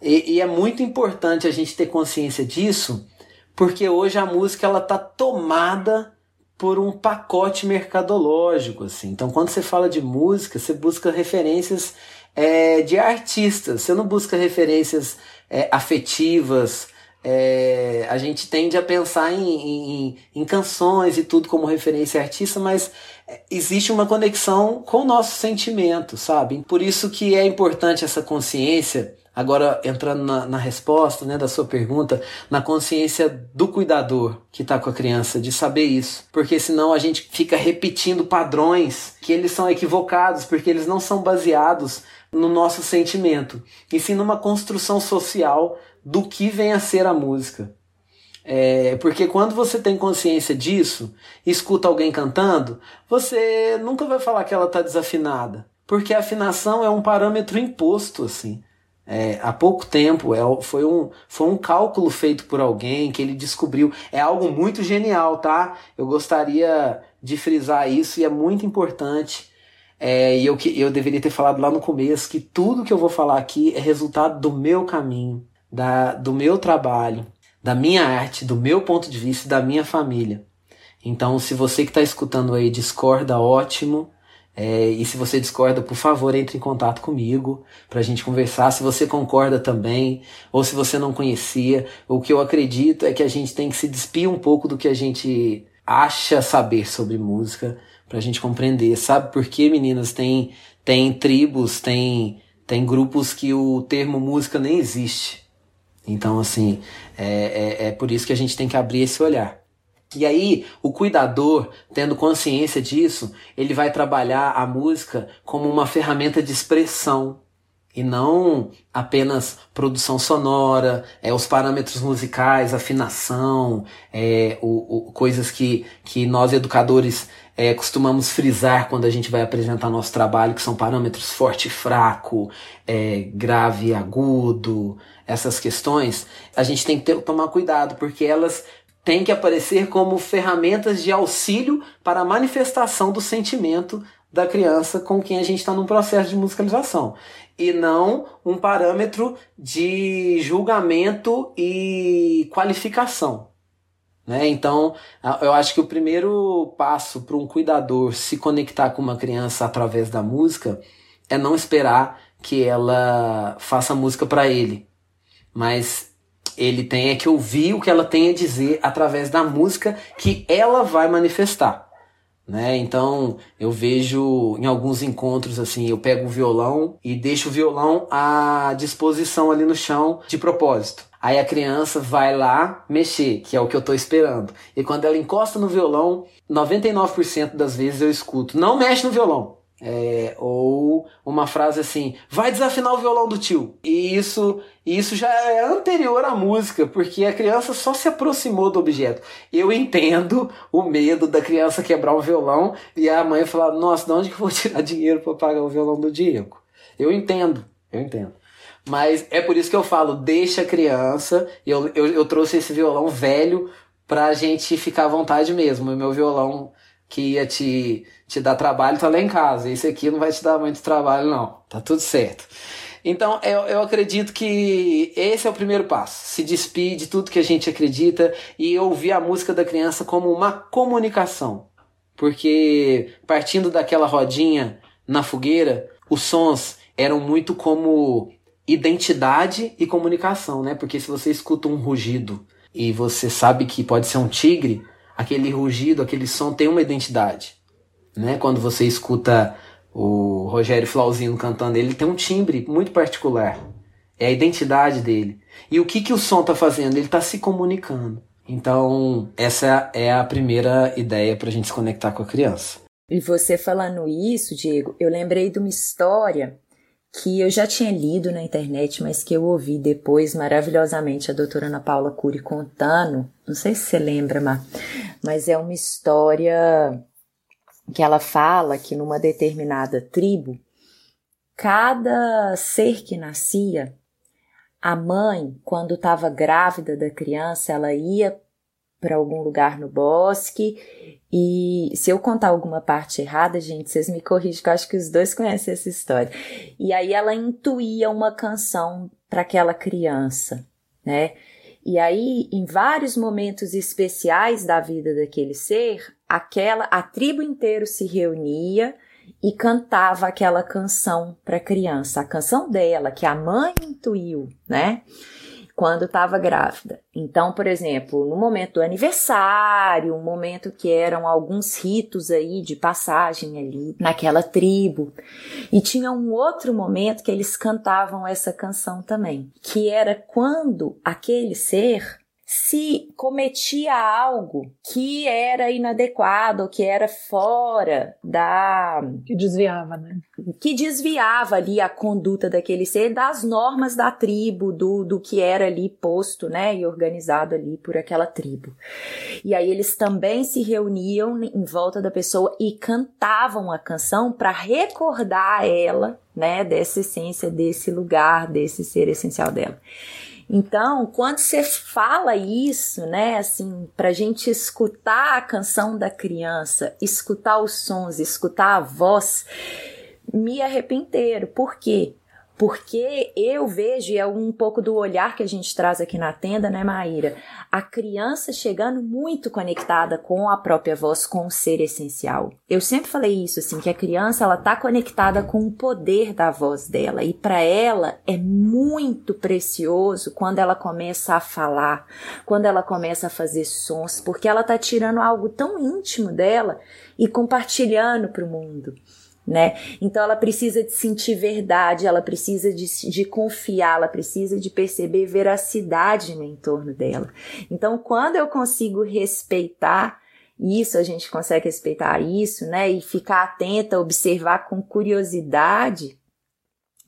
E, e, é muito importante a gente ter consciência disso, porque hoje a música ela tá tomada por um pacote mercadológico, assim. Então, quando você fala de música, você busca referências é, de artistas. Você não busca referências é, afetivas, é, a gente tende a pensar em, em, em, canções e tudo como referência artista, mas é, existe uma conexão com o nosso sentimento, sabe? Por isso que é importante essa consciência, agora entrando na, na resposta né, da sua pergunta, na consciência do cuidador que está com a criança, de saber isso. Porque senão a gente fica repetindo padrões que eles são equivocados, porque eles não são baseados no nosso sentimento, e sim numa construção social do que vem a ser a música. É, porque quando você tem consciência disso, escuta alguém cantando, você nunca vai falar que ela está desafinada. Porque a afinação é um parâmetro imposto, assim. É, há pouco tempo é, foi, um, foi um cálculo feito por alguém que ele descobriu. É algo muito genial, tá? Eu gostaria de frisar isso e é muito importante. É, e eu, eu deveria ter falado lá no começo que tudo que eu vou falar aqui é resultado do meu caminho da, do meu trabalho, da minha arte, do meu ponto de vista, da minha família. Então, se você que está escutando aí discorda, ótimo. É, e se você discorda, por favor, entre em contato comigo para a gente conversar. Se você concorda também, ou se você não conhecia, o que eu acredito é que a gente tem que se despir um pouco do que a gente acha saber sobre música para a gente compreender. Sabe por que, meninas? Tem, tem tribos, tem, tem grupos que o termo música nem existe. Então, assim, é, é, é por isso que a gente tem que abrir esse olhar. E aí, o cuidador, tendo consciência disso, ele vai trabalhar a música como uma ferramenta de expressão. E não apenas produção sonora, é, os parâmetros musicais, afinação, é, o, o, coisas que, que nós educadores é, costumamos frisar quando a gente vai apresentar nosso trabalho, que são parâmetros forte e fraco, é, grave e agudo, essas questões, a gente tem que ter, tomar cuidado, porque elas têm que aparecer como ferramentas de auxílio para a manifestação do sentimento da criança com quem a gente está num processo de musicalização. E não um parâmetro de julgamento e qualificação. Né? Então, eu acho que o primeiro passo para um cuidador se conectar com uma criança através da música é não esperar que ela faça música para ele mas ele tem é que ouvir o que ela tem a dizer através da música que ela vai manifestar. Né? Então eu vejo em alguns encontros assim, eu pego o violão e deixo o violão à disposição ali no chão de propósito. Aí a criança vai lá mexer, que é o que eu tô esperando. E quando ela encosta no violão, 99% das vezes eu escuto: "Não mexe no violão". É, ou uma frase assim, vai desafinar o violão do tio. E isso, isso já é anterior à música, porque a criança só se aproximou do objeto. Eu entendo o medo da criança quebrar o violão e a mãe falar, nossa, de onde que eu vou tirar dinheiro para pagar o violão do Diego? Eu entendo, eu entendo. Mas é por isso que eu falo, deixa a criança. Eu, eu, eu trouxe esse violão velho pra gente ficar à vontade mesmo. O meu violão que ia te, te dar trabalho tá lá em casa. Esse aqui não vai te dar muito trabalho, não. Tá tudo certo. Então, eu, eu acredito que esse é o primeiro passo. Se despir de tudo que a gente acredita e ouvir a música da criança como uma comunicação. Porque, partindo daquela rodinha na fogueira, os sons eram muito como identidade e comunicação, né? Porque se você escuta um rugido e você sabe que pode ser um tigre, aquele rugido, aquele som tem uma identidade, né? Quando você escuta o Rogério Flauzino cantando, ele tem um timbre muito particular. É a identidade dele. E o que que o som está fazendo? Ele está se comunicando. Então, essa é a primeira ideia para a gente se conectar com a criança. E você falando isso, Diego, eu lembrei de uma história que eu já tinha lido na internet, mas que eu ouvi depois maravilhosamente a doutora Ana Paula Cury contando. Não sei se você lembra, mas é uma história que ela fala que numa determinada tribo, cada ser que nascia, a mãe, quando estava grávida da criança, ela ia para algum lugar no bosque. E se eu contar alguma parte errada, gente, vocês me corrigem, que eu acho que os dois conhecem essa história. E aí ela intuía uma canção para aquela criança, né? E aí, em vários momentos especiais da vida daquele ser, aquela a tribo inteira se reunia e cantava aquela canção para a criança, a canção dela que a mãe intuiu, né? Quando estava grávida. Então, por exemplo, no momento do aniversário, um momento que eram alguns ritos aí de passagem ali naquela tribo. E tinha um outro momento que eles cantavam essa canção também, que era quando aquele ser se cometia algo que era inadequado, que era fora da. Que desviava, né? Que desviava ali a conduta daquele ser das normas da tribo, do, do que era ali posto, né? E organizado ali por aquela tribo. E aí eles também se reuniam em volta da pessoa e cantavam a canção para recordar ela, né? Dessa essência, desse lugar, desse ser essencial dela. Então, quando você fala isso, né, assim, pra gente escutar a canção da criança, escutar os sons, escutar a voz, me arrepenteiro. Por quê? Porque eu vejo, e é um pouco do olhar que a gente traz aqui na tenda, né, Maíra? A criança chegando muito conectada com a própria voz, com o ser essencial. Eu sempre falei isso, assim, que a criança, ela tá conectada com o poder da voz dela. E para ela é muito precioso quando ela começa a falar, quando ela começa a fazer sons, porque ela tá tirando algo tão íntimo dela e compartilhando para o mundo né? Então ela precisa de sentir verdade, ela precisa de, de confiar, ela precisa de perceber veracidade no entorno dela. Então quando eu consigo respeitar isso, a gente consegue respeitar isso, né? E ficar atenta, observar com curiosidade,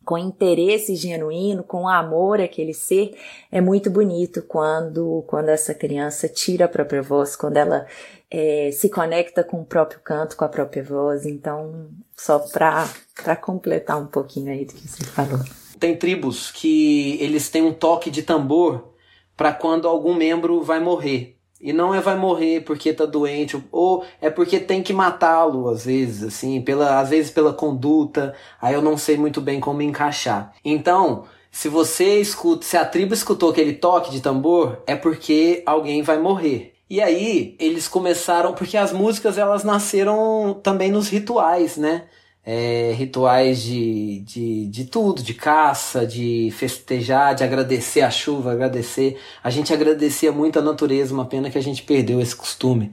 com interesse genuíno, com amor aquele ser, é muito bonito quando, quando essa criança tira a própria voz, quando ela é, se conecta com o próprio canto, com a própria voz. Então, só para completar um pouquinho aí do que você falou. Tem tribos que eles têm um toque de tambor para quando algum membro vai morrer. E não é vai morrer porque tá doente, ou é porque tem que matá-lo, às vezes, assim, pela, às vezes pela conduta, aí eu não sei muito bem como encaixar. Então, se você escuta, se a tribo escutou aquele toque de tambor, é porque alguém vai morrer. E aí eles começaram, porque as músicas elas nasceram também nos rituais, né? É, rituais de, de, de tudo, de caça, de festejar, de agradecer a chuva, agradecer. A gente agradecia muito a natureza, uma pena que a gente perdeu esse costume,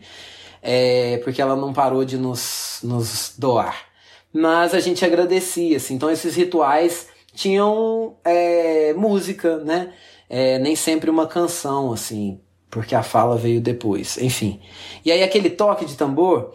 é, porque ela não parou de nos, nos doar. Mas a gente agradecia, assim. Então esses rituais tinham é, música, né? É, nem sempre uma canção, assim porque a fala veio depois. Enfim. E aí aquele toque de tambor,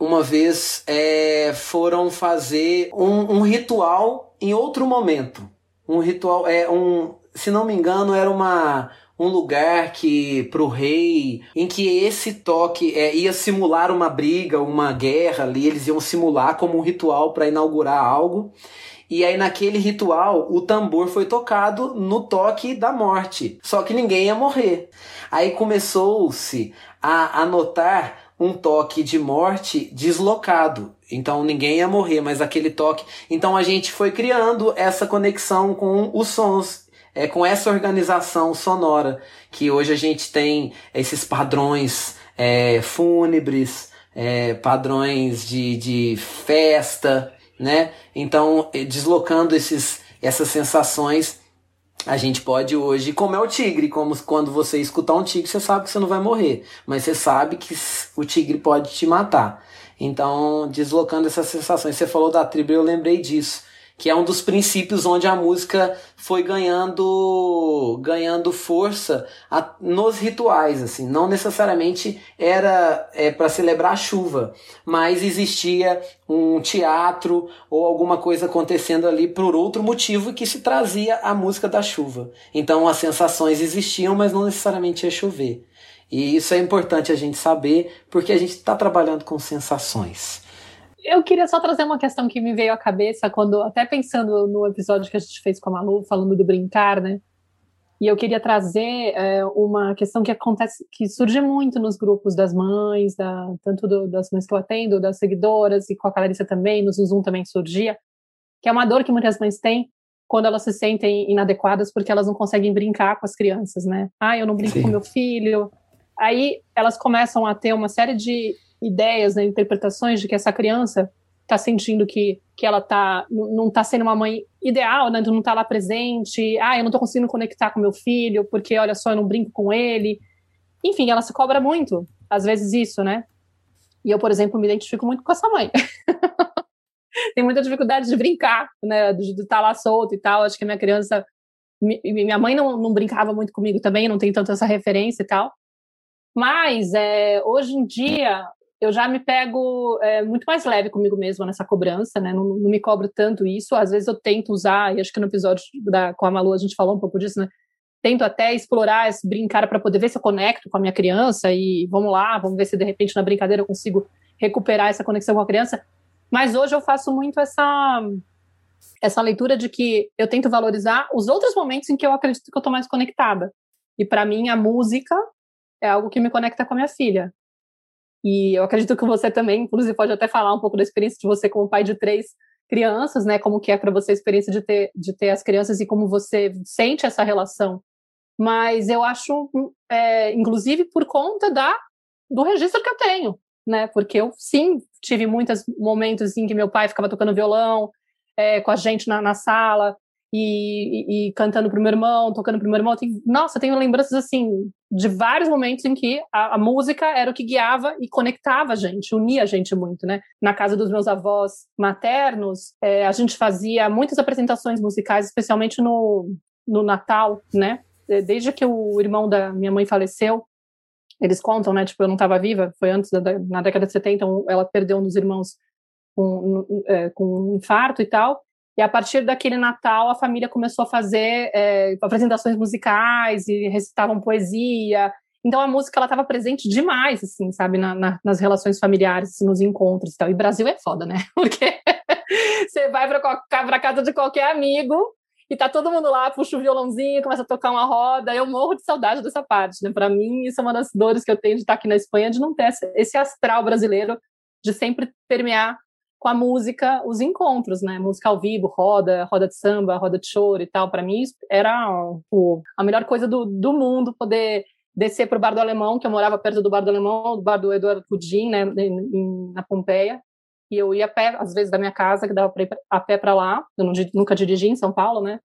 uma vez é, foram fazer um, um, ritual em outro momento. Um ritual, é um, se não me engano, era uma um lugar que para o rei, em que esse toque é, ia simular uma briga, uma guerra ali, eles iam simular como um ritual para inaugurar algo. E aí, naquele ritual, o tambor foi tocado no toque da morte. Só que ninguém ia morrer. Aí começou-se a anotar um toque de morte deslocado. Então ninguém ia morrer, mas aquele toque. Então a gente foi criando essa conexão com os sons, é, com essa organização sonora, que hoje a gente tem esses padrões é, fúnebres, é, padrões de, de festa, né? Então, eh, deslocando esses essas sensações a gente pode hoje, como é o tigre, como quando você escutar um tigre, você sabe que você não vai morrer, mas você sabe que o tigre pode te matar. Então, deslocando essas sensações, você falou da tribo, eu lembrei disso que é um dos princípios onde a música foi ganhando ganhando força a, nos rituais assim. Não necessariamente era é, para celebrar a chuva mas existia um teatro ou alguma coisa acontecendo ali por outro motivo que se trazia a música da chuva. Então as sensações existiam mas não necessariamente ia chover. E isso é importante a gente saber porque a gente está trabalhando com sensações eu queria só trazer uma questão que me veio à cabeça quando, até pensando no episódio que a gente fez com a Malu, falando do brincar, né? E eu queria trazer é, uma questão que acontece, que surge muito nos grupos das mães, da, tanto do, das mães que eu atendo, das seguidoras, e com a Clarissa também, no Zoom também surgia, que é uma dor que muitas mães têm quando elas se sentem inadequadas porque elas não conseguem brincar com as crianças, né? Ah, eu não brinco Sim. com meu filho. Aí elas começam a ter uma série de ideias, né, interpretações de que essa criança está sentindo que, que ela tá, não está sendo uma mãe ideal, né, não está lá presente, ah, eu não estou conseguindo conectar com meu filho, porque olha só, eu não brinco com ele. Enfim, ela se cobra muito, às vezes isso, né? E eu, por exemplo, me identifico muito com essa mãe. Tem muita dificuldade de brincar, né, de estar tá lá solto e tal. Acho que minha criança, minha mãe não, não brincava muito comigo também, não tem tanto essa referência e tal. Mas é, hoje em dia eu já me pego é, muito mais leve comigo mesma nessa cobrança, né? Não, não, me cobro tanto isso. Às vezes eu tento usar, e acho que no episódio da, com a Malu a gente falou um pouco disso, né? Tento até explorar, brincar para poder ver se eu conecto com a minha criança e vamos lá, vamos ver se de repente na brincadeira eu consigo recuperar essa conexão com a criança. Mas hoje eu faço muito essa essa leitura de que eu tento valorizar os outros momentos em que eu acredito que eu estou mais conectada. E para mim a música é algo que me conecta com a minha filha. E eu acredito que você também, inclusive, pode até falar um pouco da experiência de você como pai de três crianças, né? Como que é para você a experiência de ter, de ter as crianças e como você sente essa relação. Mas eu acho, é, inclusive, por conta da do registro que eu tenho, né? Porque eu sim tive muitos momentos em que meu pai ficava tocando violão é, com a gente na, na sala e, e, e cantando pro meu irmão, tocando pro meu irmão. Tem, nossa, tenho lembranças assim de vários momentos em que a, a, música era o que guiava e conectava a gente, unia a gente muito, né? Na casa dos meus avós maternos, é, a gente fazia muitas apresentações musicais, especialmente no, no Natal, né? Desde que o irmão da minha mãe faleceu, eles contam, né? Tipo, eu não estava viva, foi antes da, na década de 70, ela perdeu um dos irmãos com, é, com um infarto e tal. E a partir daquele Natal, a família começou a fazer é, apresentações musicais e recitavam poesia. Então a música ela estava presente demais, assim, sabe, na, na, nas relações familiares, assim, nos encontros e tal. E Brasil é foda, né? Porque você vai para casa de qualquer amigo e tá todo mundo lá, puxa o violãozinho, começa a tocar uma roda. Eu morro de saudade dessa parte, né? Para mim, isso é uma das dores que eu tenho de estar aqui na Espanha, de não ter esse astral brasileiro de sempre permear com a música, os encontros, né? Música ao vivo, roda, roda de samba, roda de choro e tal. Para mim, era pô, a melhor coisa do, do mundo poder descer para o Bar do Alemão, que eu morava perto do Bar do Alemão, do Bar do Eduardo Pudim, né, na Pompeia. E eu ia a pé, às vezes, da minha casa, que dava para ir a pé para lá. Eu não, nunca dirigi em São Paulo, né?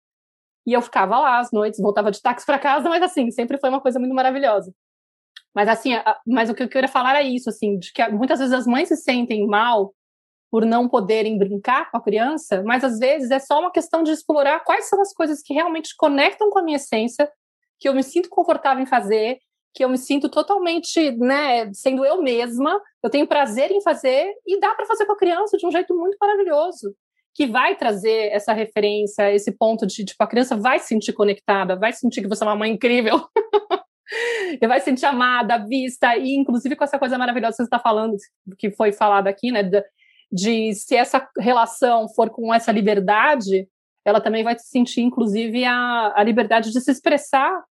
E eu ficava lá às noites, voltava de táxi para casa, mas assim, sempre foi uma coisa muito maravilhosa. Mas assim, mas o que eu queria falar é isso, assim, de que muitas vezes as mães se sentem mal por não poderem brincar com a criança, mas às vezes é só uma questão de explorar quais são as coisas que realmente conectam com a minha essência, que eu me sinto confortável em fazer, que eu me sinto totalmente, né, sendo eu mesma, eu tenho prazer em fazer e dá para fazer com a criança de um jeito muito maravilhoso, que vai trazer essa referência, esse ponto de tipo a criança vai se sentir conectada, vai sentir que você é uma mãe incrível. e vai se sentir amada, vista, e inclusive com essa coisa maravilhosa que você está falando, que foi falado aqui, né, de se essa relação for com essa liberdade, ela também vai sentir, inclusive, a, a liberdade de se expressar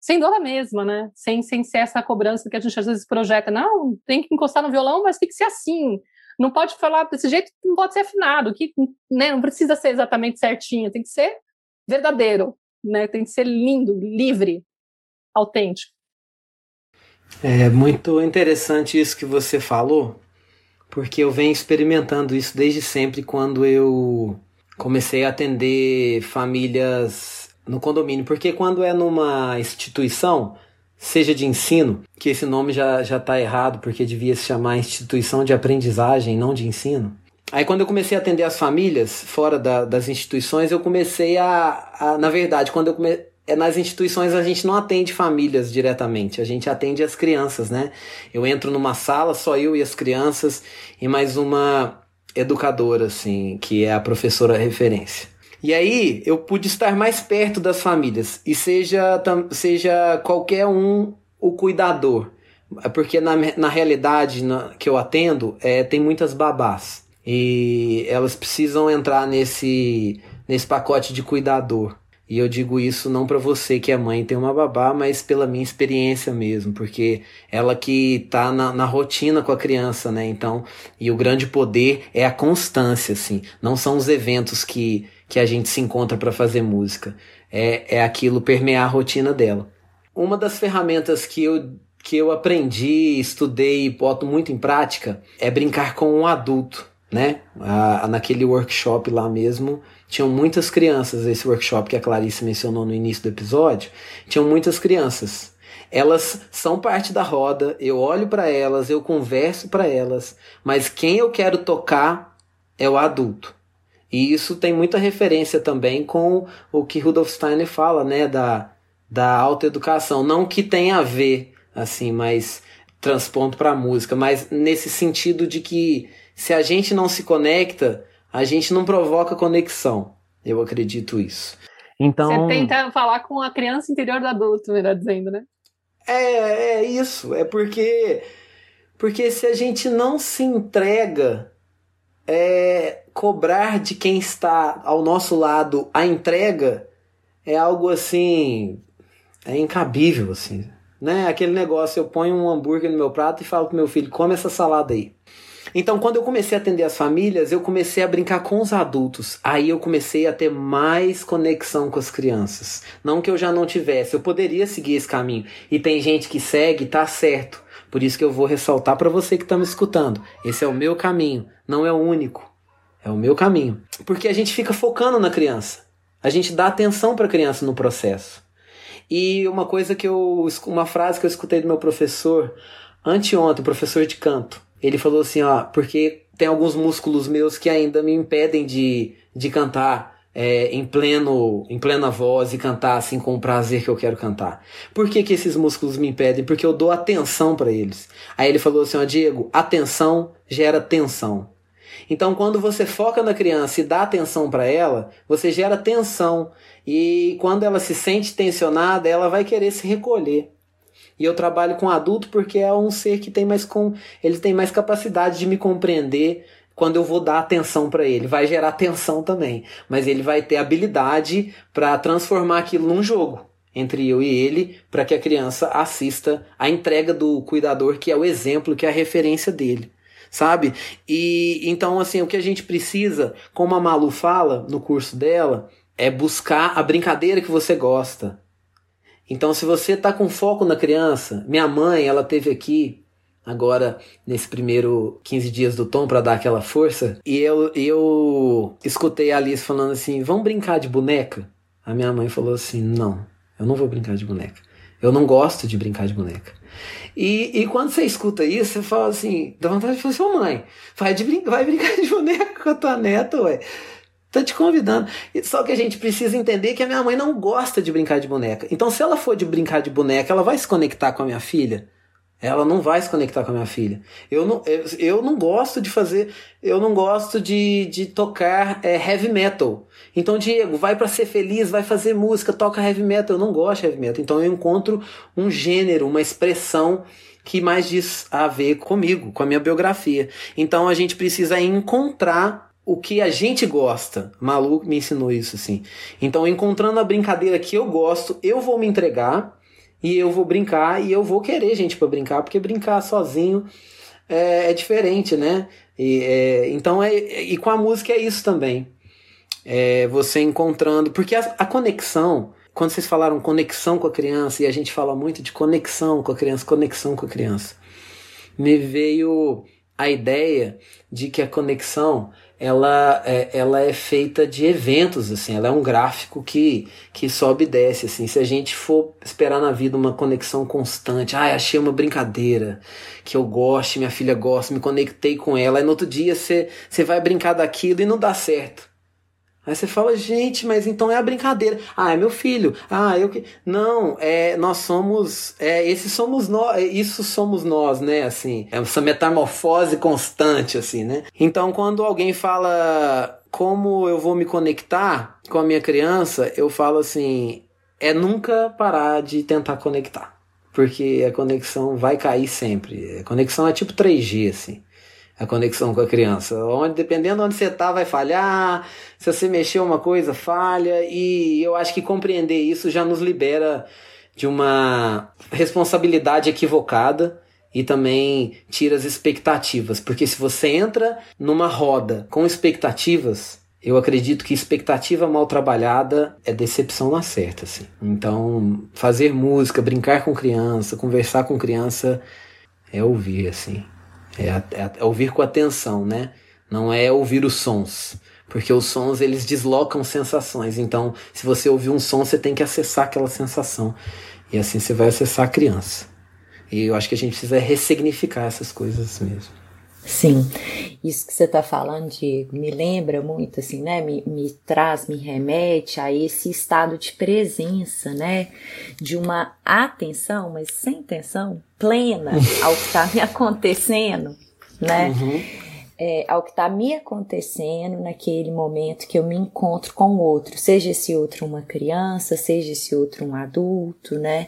sem dor mesma, né? Sem, sem ser essa cobrança que a gente às vezes projeta. Não, tem que encostar no violão, mas tem que ser assim. Não pode falar desse jeito, não pode ser afinado, que né, não precisa ser exatamente certinho, tem que ser verdadeiro, né? Tem que ser lindo, livre, autêntico. É muito interessante isso que você falou, porque eu venho experimentando isso desde sempre quando eu comecei a atender famílias no condomínio, porque quando é numa instituição, seja de ensino, que esse nome já já está errado, porque devia se chamar instituição de aprendizagem, não de ensino. Aí quando eu comecei a atender as famílias fora da, das instituições, eu comecei a, a na verdade, quando eu comecei é, nas instituições a gente não atende famílias diretamente, a gente atende as crianças, né? Eu entro numa sala, só eu e as crianças, e mais uma educadora, assim, que é a professora referência. E aí eu pude estar mais perto das famílias, e seja, seja qualquer um o cuidador. Porque na, na realidade na, que eu atendo, é, tem muitas babás. E elas precisam entrar nesse, nesse pacote de cuidador. E eu digo isso não para você que é mãe tem uma babá, mas pela minha experiência mesmo, porque ela que tá na, na, rotina com a criança, né? Então, e o grande poder é a constância, assim. Não são os eventos que, que a gente se encontra para fazer música. É, é aquilo permear a rotina dela. Uma das ferramentas que eu, que eu aprendi, estudei e boto muito em prática é brincar com um adulto, né? Ah, naquele workshop lá mesmo tinham muitas crianças, esse workshop que a Clarice mencionou no início do episódio, tinham muitas crianças. Elas são parte da roda, eu olho para elas, eu converso para elas, mas quem eu quero tocar é o adulto. E isso tem muita referência também com o que Rudolf Steiner fala, né, da, da autoeducação. Não que tenha a ver, assim, mas transpondo para a música, mas nesse sentido de que se a gente não se conecta, a gente não provoca conexão. Eu acredito isso. Então. Você tenta falar com a criança interior do adulto, melhor dizendo, né? É, é isso. É porque. Porque se a gente não se entrega, é, cobrar de quem está ao nosso lado a entrega é algo assim. É incabível, assim. Né? Aquele negócio, eu ponho um hambúrguer no meu prato e falo pro meu filho, come essa salada aí. Então, quando eu comecei a atender as famílias, eu comecei a brincar com os adultos. Aí eu comecei a ter mais conexão com as crianças. Não que eu já não tivesse, eu poderia seguir esse caminho. E tem gente que segue, tá certo. Por isso que eu vou ressaltar para você que está me escutando. Esse é o meu caminho, não é o único. É o meu caminho. Porque a gente fica focando na criança. A gente dá atenção para a criança no processo. E uma coisa que eu. Uma frase que eu escutei do meu professor anteontem, professor de canto. Ele falou assim, ó, porque tem alguns músculos meus que ainda me impedem de, de cantar é, em pleno em plena voz e cantar assim com o prazer que eu quero cantar. Por que, que esses músculos me impedem? Porque eu dou atenção para eles. Aí ele falou assim, ó, Diego, atenção gera tensão. Então, quando você foca na criança e dá atenção para ela, você gera tensão. E quando ela se sente tensionada, ela vai querer se recolher. E eu trabalho com adulto porque é um ser que tem mais com ele tem mais capacidade de me compreender quando eu vou dar atenção para ele. Vai gerar tensão também, mas ele vai ter habilidade para transformar aquilo num jogo entre eu e ele, para que a criança assista a entrega do cuidador, que é o exemplo, que é a referência dele sabe? E então, assim, o que a gente precisa, como a Malu fala no curso dela, é buscar a brincadeira que você gosta. Então, se você está com foco na criança, minha mãe, ela teve aqui agora nesse primeiro 15 dias do Tom para dar aquela força, e eu, eu escutei a Alice falando assim: "Vamos brincar de boneca?" A minha mãe falou assim: "Não, eu não vou brincar de boneca. Eu não gosto de brincar de boneca." E, e quando você escuta isso, você fala assim, dá vontade de falar assim, mãe, vai, de brin vai brincar de boneca com a tua neta, ué. Tô te convidando. Só que a gente precisa entender que a minha mãe não gosta de brincar de boneca. Então, se ela for de brincar de boneca, ela vai se conectar com a minha filha? Ela não vai se conectar com a minha filha. Eu não, eu, eu não gosto de fazer. Eu não gosto de, de tocar é, heavy metal. Então, Diego, vai para ser feliz, vai fazer música, toca heavy metal. Eu não gosto de heavy metal. Então, eu encontro um gênero, uma expressão que mais diz a ver comigo, com a minha biografia. Então, a gente precisa encontrar o que a gente gosta. Malu me ensinou isso, assim. Então, encontrando a brincadeira que eu gosto, eu vou me entregar e eu vou brincar e eu vou querer gente para brincar, porque brincar sozinho é, é diferente, né? E, é, então, é, e com a música é isso também. É você encontrando. Porque a, a conexão, quando vocês falaram conexão com a criança, e a gente fala muito de conexão com a criança, conexão com a criança, me veio a ideia de que a conexão ela é, ela é feita de eventos, assim, ela é um gráfico que, que sobe e desce, assim, se a gente for esperar na vida uma conexão constante, ah, achei uma brincadeira que eu goste, minha filha gosta, me conectei com ela, aí no outro dia você vai brincar daquilo e não dá certo. Aí você fala, gente, mas então é a brincadeira. Ah, é meu filho. Ah, eu que. Não, é, nós somos. É, esse somos nós. É, isso somos nós, né? Assim, é essa metamorfose constante, assim, né? Então, quando alguém fala como eu vou me conectar com a minha criança, eu falo assim: é nunca parar de tentar conectar. Porque a conexão vai cair sempre. A conexão é tipo 3G, assim a conexão com a criança. Onde, dependendo de onde você tá, vai falhar. Se você mexer uma coisa, falha. E eu acho que compreender isso já nos libera de uma responsabilidade equivocada e também tira as expectativas. Porque se você entra numa roda com expectativas, eu acredito que expectativa mal trabalhada é decepção na certa, assim. Então, fazer música, brincar com criança, conversar com criança é ouvir, assim. É, é, é ouvir com atenção, né? Não é ouvir os sons. Porque os sons eles deslocam sensações. Então, se você ouvir um som, você tem que acessar aquela sensação. E assim você vai acessar a criança. E eu acho que a gente precisa ressignificar essas coisas mesmo. Sim, isso que você está falando, Diego, me lembra muito, assim, né? Me, me traz, me remete a esse estado de presença, né? De uma atenção, mas sem intenção, plena ao que está me acontecendo, né? Uhum. É, ao que está me acontecendo naquele momento que eu me encontro com o outro, seja esse outro uma criança, seja esse outro um adulto, né?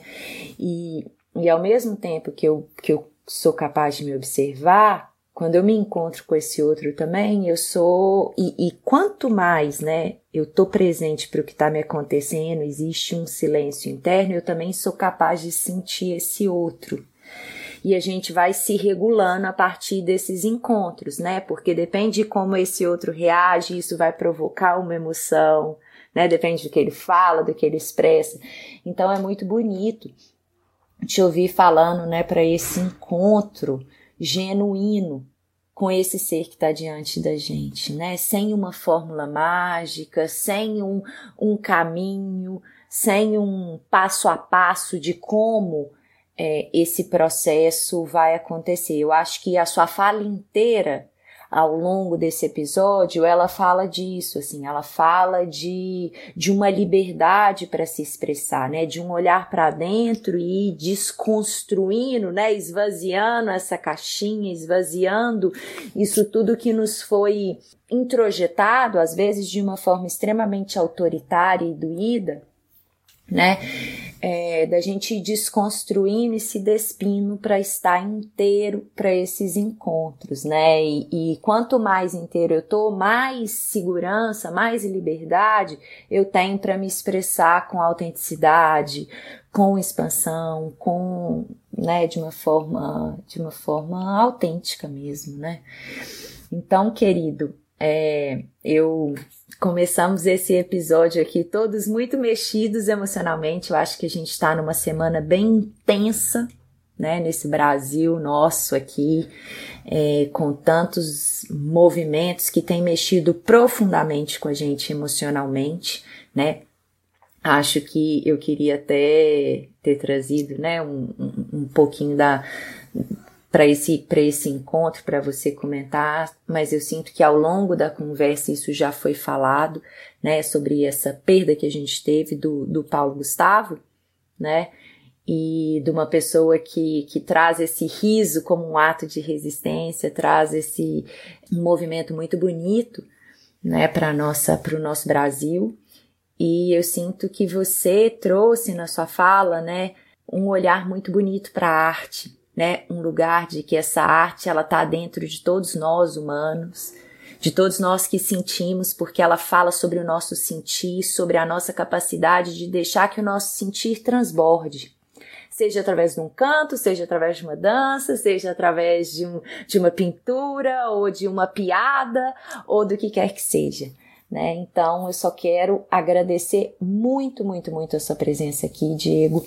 E, e ao mesmo tempo que eu, que eu sou capaz de me observar, quando eu me encontro com esse outro também, eu sou. E, e quanto mais, né, eu tô presente para o que está me acontecendo, existe um silêncio interno, eu também sou capaz de sentir esse outro. E a gente vai se regulando a partir desses encontros, né? Porque depende de como esse outro reage, isso vai provocar uma emoção, né? Depende do que ele fala, do que ele expressa. Então é muito bonito te ouvir falando, né, para esse encontro genuíno com esse ser que está diante da gente, né? Sem uma fórmula mágica, sem um, um caminho, sem um passo a passo de como é, esse processo vai acontecer. Eu acho que a sua fala inteira ao longo desse episódio, ela fala disso, assim, ela fala de, de uma liberdade para se expressar, né, de um olhar para dentro e desconstruindo, né, esvaziando essa caixinha, esvaziando isso tudo que nos foi introjetado, às vezes de uma forma extremamente autoritária e doída, né? É, da gente ir desconstruindo e se despindo para estar inteiro para esses encontros, né? E, e, quanto mais inteiro eu tô, mais segurança, mais liberdade eu tenho para me expressar com autenticidade, com expansão, com, né, de uma forma, de uma forma autêntica mesmo, né? Então, querido, é, eu começamos esse episódio aqui todos muito mexidos emocionalmente. Eu acho que a gente está numa semana bem intensa, né, nesse Brasil nosso aqui, é, com tantos movimentos que têm mexido profundamente com a gente emocionalmente, né? Acho que eu queria até ter trazido, né, um, um, um pouquinho da para esse, para esse encontro, para você comentar, mas eu sinto que ao longo da conversa isso já foi falado, né, sobre essa perda que a gente teve do, do Paulo Gustavo, né, e de uma pessoa que, que traz esse riso como um ato de resistência, traz esse movimento muito bonito, né, para nossa, para o nosso Brasil. E eu sinto que você trouxe na sua fala, né, um olhar muito bonito para a arte, né, um lugar de que essa arte ela tá dentro de todos nós humanos, de todos nós que sentimos, porque ela fala sobre o nosso sentir, sobre a nossa capacidade de deixar que o nosso sentir transborde. Seja através de um canto, seja através de uma dança, seja através de, um, de uma pintura, ou de uma piada, ou do que quer que seja. Né? Então, eu só quero agradecer muito, muito, muito a sua presença aqui, Diego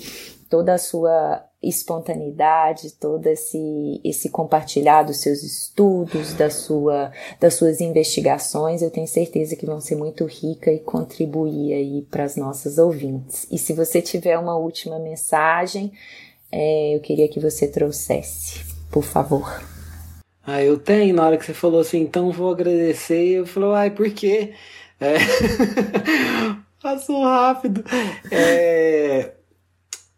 toda a sua espontaneidade, todo esse, esse compartilhar dos seus estudos, da sua, das suas investigações, eu tenho certeza que vão ser muito rica e contribuir aí para as nossas ouvintes. E se você tiver uma última mensagem, é, eu queria que você trouxesse, por favor. Ah, eu tenho, na hora que você falou assim, então vou agradecer, eu falei, ai, por quê? É... Passou rápido. É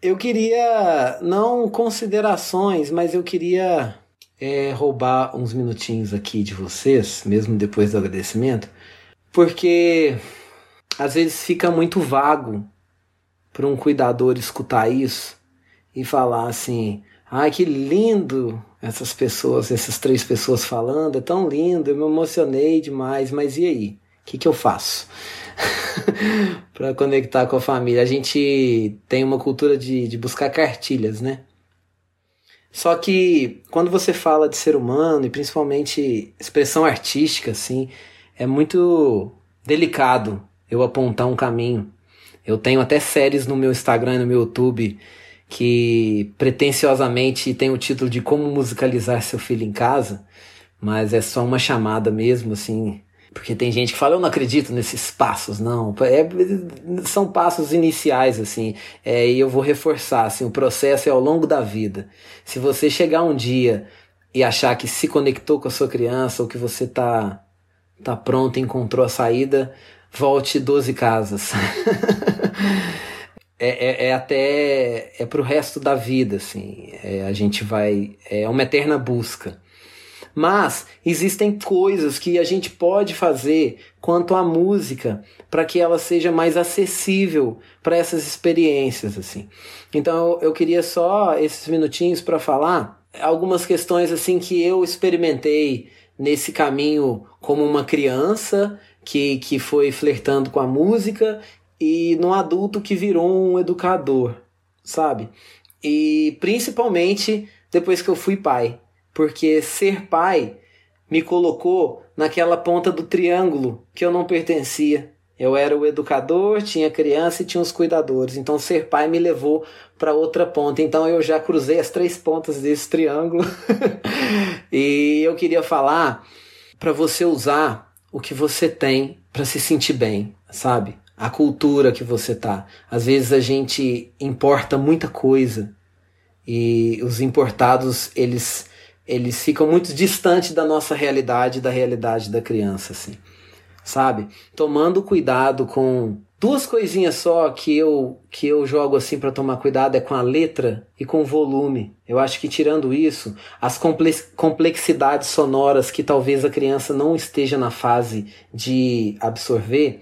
eu queria, não considerações, mas eu queria é, roubar uns minutinhos aqui de vocês, mesmo depois do agradecimento, porque às vezes fica muito vago para um cuidador escutar isso e falar assim: ai que lindo essas pessoas, essas três pessoas falando, é tão lindo, eu me emocionei demais, mas e aí? O que, que eu faço? para conectar com a família. A gente tem uma cultura de, de buscar cartilhas, né? Só que quando você fala de ser humano e principalmente expressão artística, assim, é muito delicado eu apontar um caminho. Eu tenho até séries no meu Instagram e no meu YouTube que pretensiosamente tem o título de Como Musicalizar Seu Filho em Casa, mas é só uma chamada mesmo, assim, porque tem gente que fala, eu não acredito nesses passos, não. É, são passos iniciais, assim. É, e eu vou reforçar, assim, o processo é ao longo da vida. Se você chegar um dia e achar que se conectou com a sua criança, ou que você tá, tá pronto, encontrou a saída, volte 12 casas. é, é, é, até é pro resto da vida, assim. É, a gente vai. É uma eterna busca. Mas existem coisas que a gente pode fazer quanto à música para que ela seja mais acessível para essas experiências assim. Então eu queria só esses minutinhos para falar algumas questões assim que eu experimentei nesse caminho como uma criança que, que foi flertando com a música e no adulto que virou um educador, sabe? E principalmente depois que eu fui pai porque ser pai me colocou naquela ponta do triângulo que eu não pertencia. Eu era o educador, tinha criança e tinha os cuidadores. Então ser pai me levou para outra ponta. Então eu já cruzei as três pontas desse triângulo. e eu queria falar para você usar o que você tem para se sentir bem, sabe? A cultura que você tá. Às vezes a gente importa muita coisa e os importados eles eles ficam muito distantes da nossa realidade, da realidade da criança, assim, sabe? Tomando cuidado com duas coisinhas só que eu que eu jogo assim para tomar cuidado é com a letra e com o volume. Eu acho que tirando isso, as complexidades sonoras que talvez a criança não esteja na fase de absorver,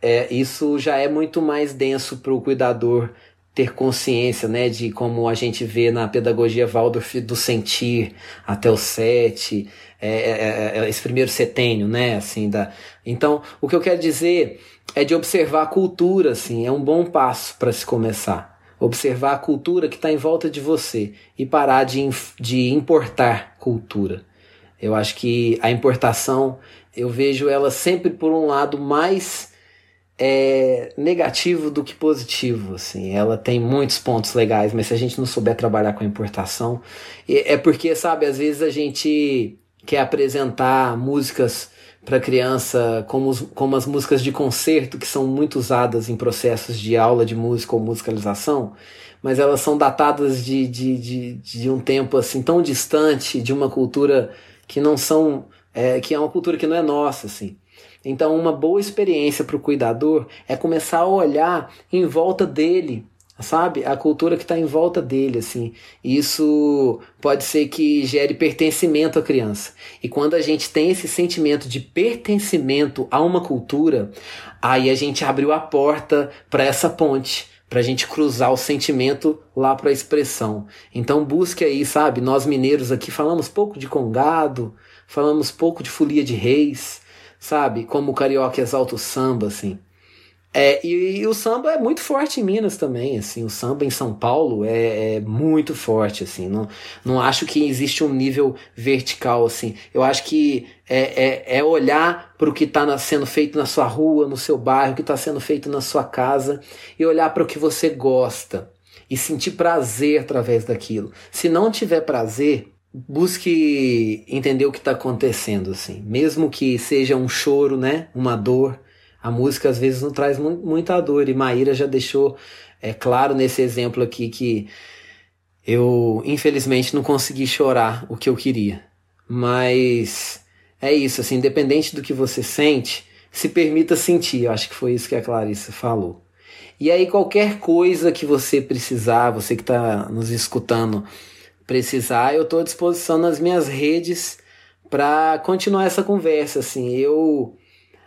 é, isso já é muito mais denso para o cuidador ter consciência, né, de como a gente vê na pedagogia Waldorf do sentir até o sete, é, é, é, é, esse primeiro setênio, né, assim, da... Então, o que eu quero dizer é de observar a cultura, assim, é um bom passo para se começar. Observar a cultura que está em volta de você e parar de, de importar cultura. Eu acho que a importação, eu vejo ela sempre por um lado mais é negativo do que positivo, assim. Ela tem muitos pontos legais, mas se a gente não souber trabalhar com a importação, é porque, sabe, às vezes a gente quer apresentar músicas para criança como, os, como as músicas de concerto que são muito usadas em processos de aula de música ou musicalização, mas elas são datadas de, de, de, de um tempo assim tão distante, de uma cultura que não são, é, que é uma cultura que não é nossa, assim. Então, uma boa experiência para o cuidador é começar a olhar em volta dele, sabe? A cultura que está em volta dele, assim. Isso pode ser que gere pertencimento à criança. E quando a gente tem esse sentimento de pertencimento a uma cultura, aí a gente abriu a porta para essa ponte para a gente cruzar o sentimento lá para a expressão. Então busque aí, sabe? Nós mineiros aqui falamos pouco de congado, falamos pouco de folia de reis, sabe? Como o carioca exalta o samba, assim. É, e, e, o samba é muito forte em Minas também, assim, o samba em São Paulo é, é, muito forte, assim, não, não acho que existe um nível vertical, assim, eu acho que é, é, é olhar para o que está sendo feito na sua rua, no seu bairro, que está sendo feito na sua casa, e olhar para o que você gosta, e sentir prazer através daquilo. Se não tiver prazer, busque entender o que está acontecendo, assim. Mesmo que seja um choro, né? Uma dor. A música às vezes não traz muita dor. E Maíra já deixou é claro nesse exemplo aqui que eu, infelizmente, não consegui chorar o que eu queria. Mas é isso, assim, independente do que você sente, se permita sentir. Eu acho que foi isso que a Clarissa falou. E aí, qualquer coisa que você precisar, você que está nos escutando precisar, eu estou à disposição nas minhas redes para continuar essa conversa. Assim, eu.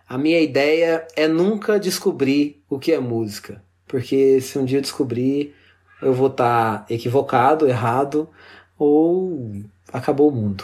A minha ideia é nunca descobrir o que é música. Porque se um dia eu descobrir, eu vou estar tá equivocado, errado, ou acabou o mundo.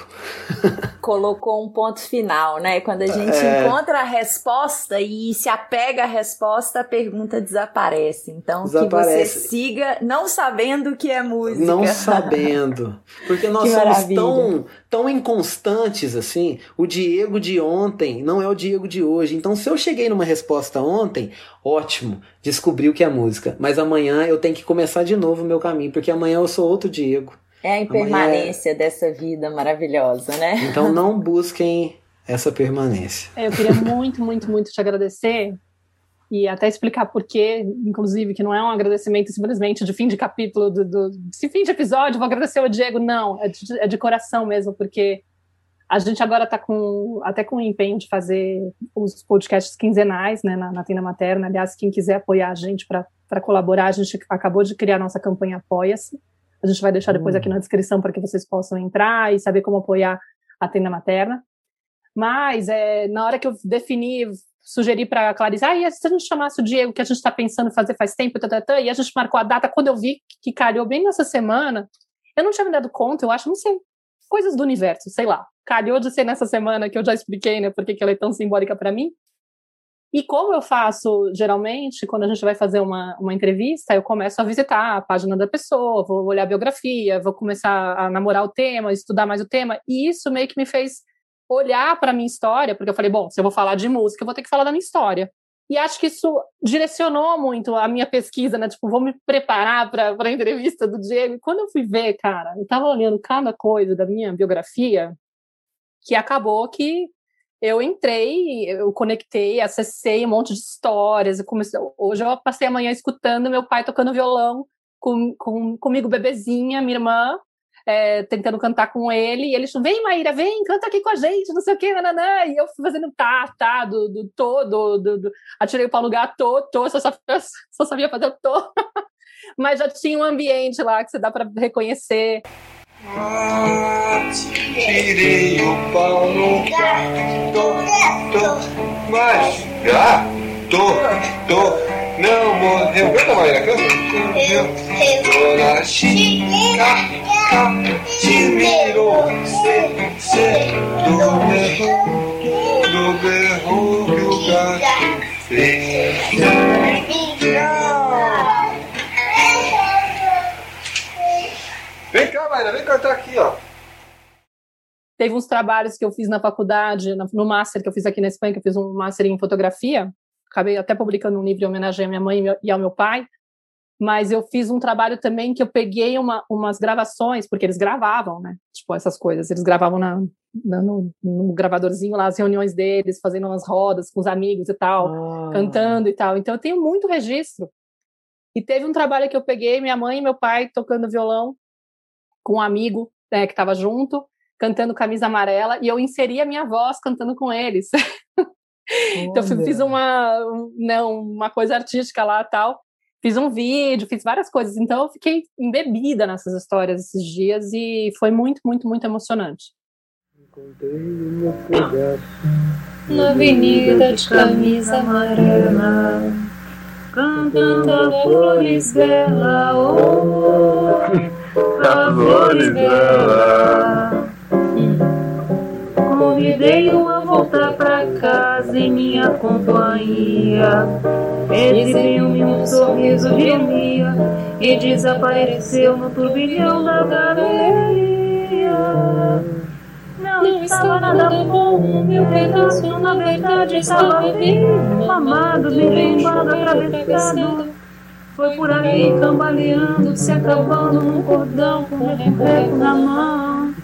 Colocou um ponto final, né? Quando a gente é... encontra a resposta e se apega à resposta, a pergunta desaparece. Então, desaparece. que você siga não sabendo o que é música. Não sabendo. Porque nós somos tão, tão inconstantes assim. O Diego de ontem não é o Diego de hoje. Então, se eu cheguei numa resposta ontem, ótimo, descobri o que é música. Mas amanhã eu tenho que começar de novo o meu caminho, porque amanhã eu sou outro Diego. É a impermanência dessa vida maravilhosa, né? Então não busquem essa permanência. É, eu queria muito, muito, muito te agradecer e até explicar por quê, inclusive, que não é um agradecimento simplesmente de fim de capítulo, do, do de fim de episódio, vou agradecer ao Diego, não, é de, é de coração mesmo, porque a gente agora está com, até com o empenho de fazer os podcasts quinzenais, né, na, na Tenda Materna, aliás, quem quiser apoiar a gente para colaborar, a gente acabou de criar nossa campanha Apoia-se, a gente vai deixar depois aqui na descrição para que vocês possam entrar e saber como apoiar a tenda materna. Mas é, na hora que eu defini, sugeri para a Clarice, ah, e se a gente chamasse o Diego, que a gente está pensando fazer faz tempo, tatatã, e a gente marcou a data, quando eu vi que calhou bem nessa semana, eu não tinha me dado conta, eu acho, não sei, coisas do universo, sei lá. Calhou de ser nessa semana que eu já expliquei, né, porque ela é tão simbólica para mim. E como eu faço, geralmente, quando a gente vai fazer uma, uma entrevista, eu começo a visitar a página da pessoa, vou olhar a biografia, vou começar a namorar o tema, estudar mais o tema, e isso meio que me fez olhar para a minha história, porque eu falei, bom, se eu vou falar de música, eu vou ter que falar da minha história. E acho que isso direcionou muito a minha pesquisa, né? Tipo, vou me preparar para a entrevista do Diego. E quando eu fui ver, cara, eu estava olhando cada coisa da minha biografia, que acabou que eu entrei, eu conectei, acessei um monte de histórias. Comecei, hoje eu passei a manhã escutando meu pai tocando violão com, com, comigo, bebezinha, minha irmã, é, tentando cantar com ele. E eles vem, Maíra, vem, canta aqui com a gente, não sei o quê, nananã. E eu fazendo tá, tá, do, do todo, do, do, atirei para o lugar, tô, tô, só, só, só sabia fazer tô. Mas já tinha um ambiente lá que você dá para reconhecer. Tirei o pau no gato, mas gato, não morreu. Canta, Maíra, canta. Dona Chica, te mirou, cê, cê, do berro, do berro que o gato fez. Vem cá, Maíra, vem cantar aqui, ó. Teve uns trabalhos que eu fiz na faculdade, no master que eu fiz aqui na Espanha, que eu fiz um master em fotografia. Acabei até publicando um livro em homenagem à minha mãe e ao meu pai. Mas eu fiz um trabalho também que eu peguei uma, umas gravações, porque eles gravavam, né? Tipo, essas coisas. Eles gravavam na, na no, no, gravadorzinho lá, as reuniões deles, fazendo umas rodas com os amigos e tal, ah. cantando e tal. Então eu tenho muito registro. E teve um trabalho que eu peguei, minha mãe e meu pai tocando violão, com um amigo né, que estava junto, cantando camisa amarela, e eu inseri a minha voz cantando com eles. então eu fiz uma, não, uma coisa artística lá tal. Fiz um vídeo, fiz várias coisas. Então eu fiquei embebida nessas histórias esses dias e foi muito, muito, muito emocionante. Na avenida de camisa amarela, cantando flores bela, oh flores dela. Convidei-o a voltar pra casa em minha companhia. Ele deu-me um sorriso de Lia e desapareceu no turbilhão da galeria. Não estava nada bom, meu pedaço na verdade estava vivo, amado, bem arrumado, atravessado Foi por ali cambaleando, se acabando num cordão com um reco na mão.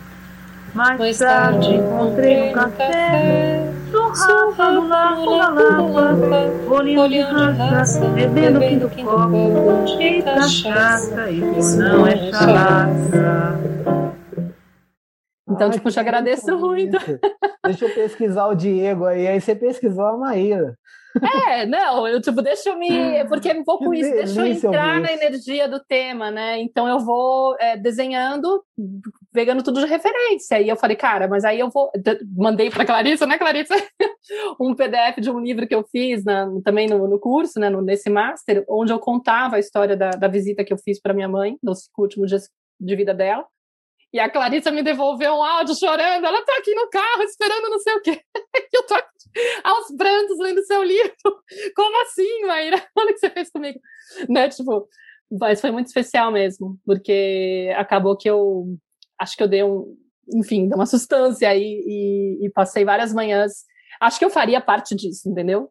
Mais tarde encontrei no café Surrava no largo da lapa Bolinho de raça, bebendo fim do copo E cachaça, isso não é chalaça então, Ai, tipo, te agradeço muito. Deixa eu pesquisar o Diego aí, aí você pesquisou a Maíra. É, não, eu tipo, deixa eu me. Porque é um pouco que isso, deixa eu entrar na energia do tema, né? Então eu vou é, desenhando, pegando tudo de referência. E eu falei, cara, mas aí eu vou. Mandei para Clarissa, né, Clarissa? um PDF de um livro que eu fiz na, também no, no curso, né, no, nesse master, onde eu contava a história da, da visita que eu fiz para minha mãe, nos últimos dias de vida dela. E a Clarissa me devolveu um áudio chorando. Ela tá aqui no carro esperando não sei o quê. eu tô aos prantos lendo seu livro. Como assim, Maíra? Olha o que você fez comigo. Né? Tipo, mas foi muito especial mesmo, porque acabou que eu acho que eu dei um, enfim, dei uma sustância aí e, e passei várias manhãs. Acho que eu faria parte disso, entendeu?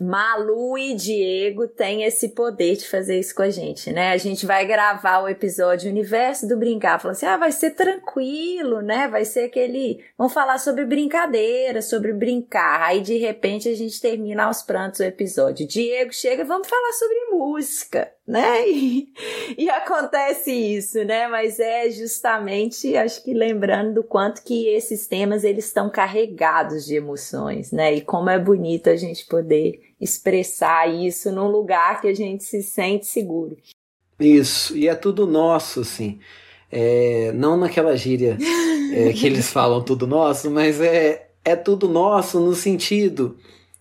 Malu e Diego têm esse poder de fazer isso com a gente, né? A gente vai gravar o episódio Universo do Brincar, falando assim: ah, vai ser tranquilo, né? Vai ser aquele. Vamos falar sobre brincadeira, sobre brincar. Aí de repente a gente termina aos prantos o episódio. Diego chega, vamos falar sobre música, né? E, e acontece isso, né? Mas é justamente, acho que lembrando do quanto que esses temas eles estão carregados de emoções, né? E como é bonito a gente poder expressar isso num lugar que a gente se sente seguro. Isso, e é tudo nosso, assim. É, não naquela gíria é, que eles falam tudo nosso, mas é, é tudo nosso no sentido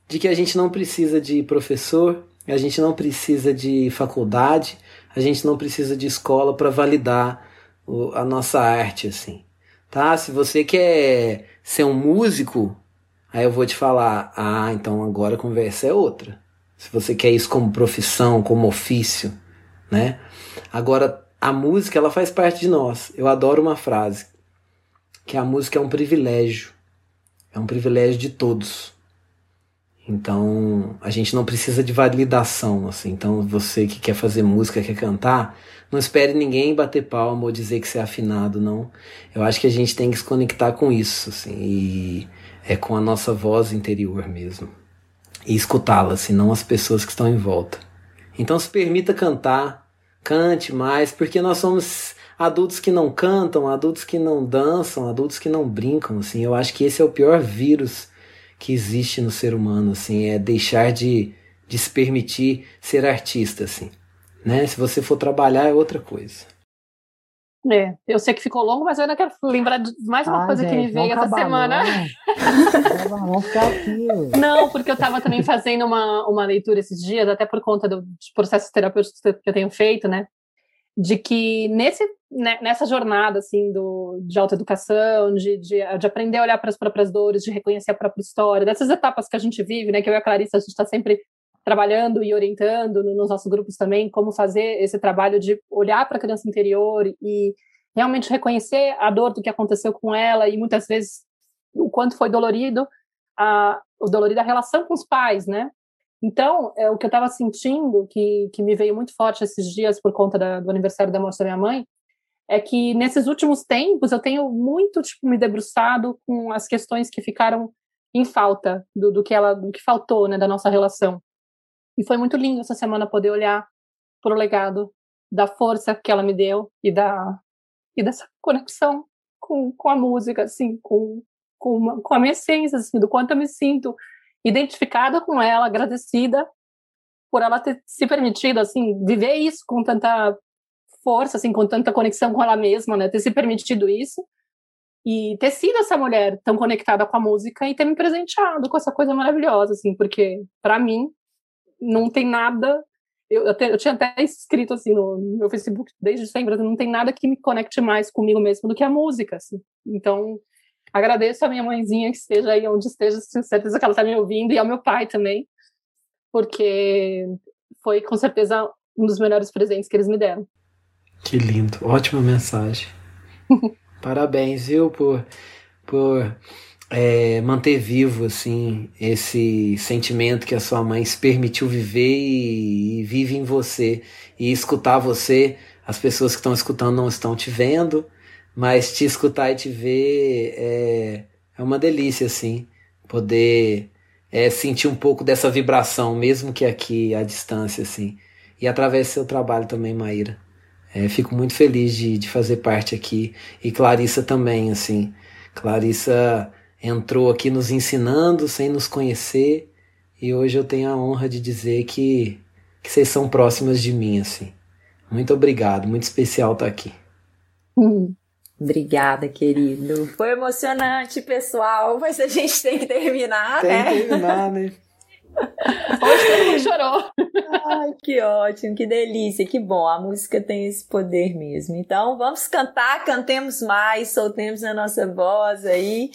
de que a gente não precisa de professor, a gente não precisa de faculdade, a gente não precisa de escola para validar o, a nossa arte, assim. Tá? Se você quer ser um músico, aí eu vou te falar, ah, então agora a conversa é outra. Se você quer isso como profissão, como ofício, né? Agora, a música, ela faz parte de nós. Eu adoro uma frase, que a música é um privilégio. É um privilégio de todos. Então, a gente não precisa de validação, assim. Então, você que quer fazer música, quer cantar, não espere ninguém bater palma ou dizer que você é afinado, não. Eu acho que a gente tem que se conectar com isso, assim, e é com a nossa voz interior mesmo. E escutá-la, assim, não as pessoas que estão em volta. Então, se permita cantar, cante mais, porque nós somos adultos que não cantam, adultos que não dançam, adultos que não brincam, assim. Eu acho que esse é o pior vírus que existe no ser humano, assim, é deixar de, de se permitir ser artista, assim, né? Se você for trabalhar é outra coisa. É, eu sei que ficou longo, mas eu ainda quero lembrar de mais uma ah, coisa gente, que me veio essa semana. Não. aqui. Não, porque eu estava também fazendo uma, uma leitura esses dias, até por conta do, dos processos terapêuticos que eu tenho feito, né? De que nesse, né, nessa jornada assim do, de autoeducação, de, de, de aprender a olhar para as próprias dores, de reconhecer a própria história, dessas etapas que a gente vive, né, que eu e a Clarissa a gente está sempre trabalhando e orientando nos nossos grupos também como fazer esse trabalho de olhar para a criança interior e realmente reconhecer a dor do que aconteceu com ela e muitas vezes o quanto foi dolorido a o dolorido a relação com os pais, né? Então, é, o que eu estava sentindo, que, que me veio muito forte esses dias por conta da, do aniversário da morte da minha mãe, é que nesses últimos tempos eu tenho muito tipo, me debruçado com as questões que ficaram em falta do, do que ela, do que faltou, né, da nossa relação. E foi muito lindo essa semana poder olhar para o legado da força que ela me deu e da e dessa conexão com, com a música, assim, com com, uma, com a minha essência, assim, do quanto eu me sinto identificada com ela, agradecida por ela ter se permitido assim viver isso com tanta força, assim, com tanta conexão com ela mesma, né? Ter se permitido isso e ter sido essa mulher tão conectada com a música e ter me presenteado com essa coisa maravilhosa, assim, porque para mim não tem nada. Eu, eu, te, eu, tinha até escrito assim no, meu Facebook desde sempre, não tem nada que me conecte mais comigo mesmo do que a música, assim. Então Agradeço a minha mãezinha que esteja aí onde esteja, tenho certeza que ela está me ouvindo, e ao meu pai também, porque foi com certeza um dos melhores presentes que eles me deram. Que lindo, ótima mensagem. Parabéns, viu, por, por é, manter vivo assim esse sentimento que a sua mãe se permitiu viver e, e vive em você e escutar você. As pessoas que estão escutando não estão te vendo, mas te escutar e te ver é, é uma delícia assim, poder é, sentir um pouco dessa vibração, mesmo que aqui à distância assim. E através do seu trabalho também, Maíra. É, fico muito feliz de, de fazer parte aqui. E Clarissa também, assim. Clarissa entrou aqui nos ensinando sem nos conhecer. E hoje eu tenho a honra de dizer que, que vocês são próximas de mim, assim. Muito obrigado, muito especial estar aqui. Hum. Obrigada, querido. Foi emocionante, pessoal, mas a gente tem que terminar, tem né? Tem que terminar, né? Hoje todo mundo chorou. Ai, que ótimo, que delícia, que bom. A música tem esse poder mesmo. Então, vamos cantar, cantemos mais, soltemos a nossa voz aí.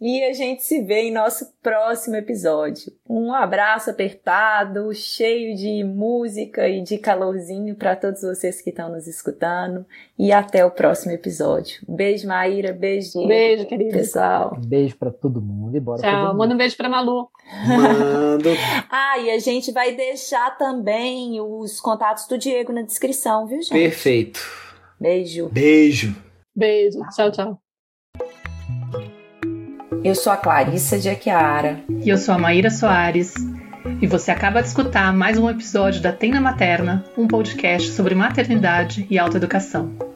E a gente se vê em nosso próximo episódio. Um abraço apertado, cheio de música e de calorzinho para todos vocês que estão nos escutando. E até o próximo episódio. Beijo, Maíra. Beijo, Diego. Beijo, querido. pessoal. Um beijo pra todo mundo e bora todo Tchau. mundo. Manda um beijo pra Malu. Mando. Ah, e a gente vai deixar também os contatos do Diego na descrição, viu, gente? Perfeito. Beijo. Beijo. Beijo. Tchau, tchau. Eu sou a Clarissa de Aquiara. E eu sou a Maíra Soares. E você acaba de escutar mais um episódio da Tenda Materna, um podcast sobre maternidade e autoeducação.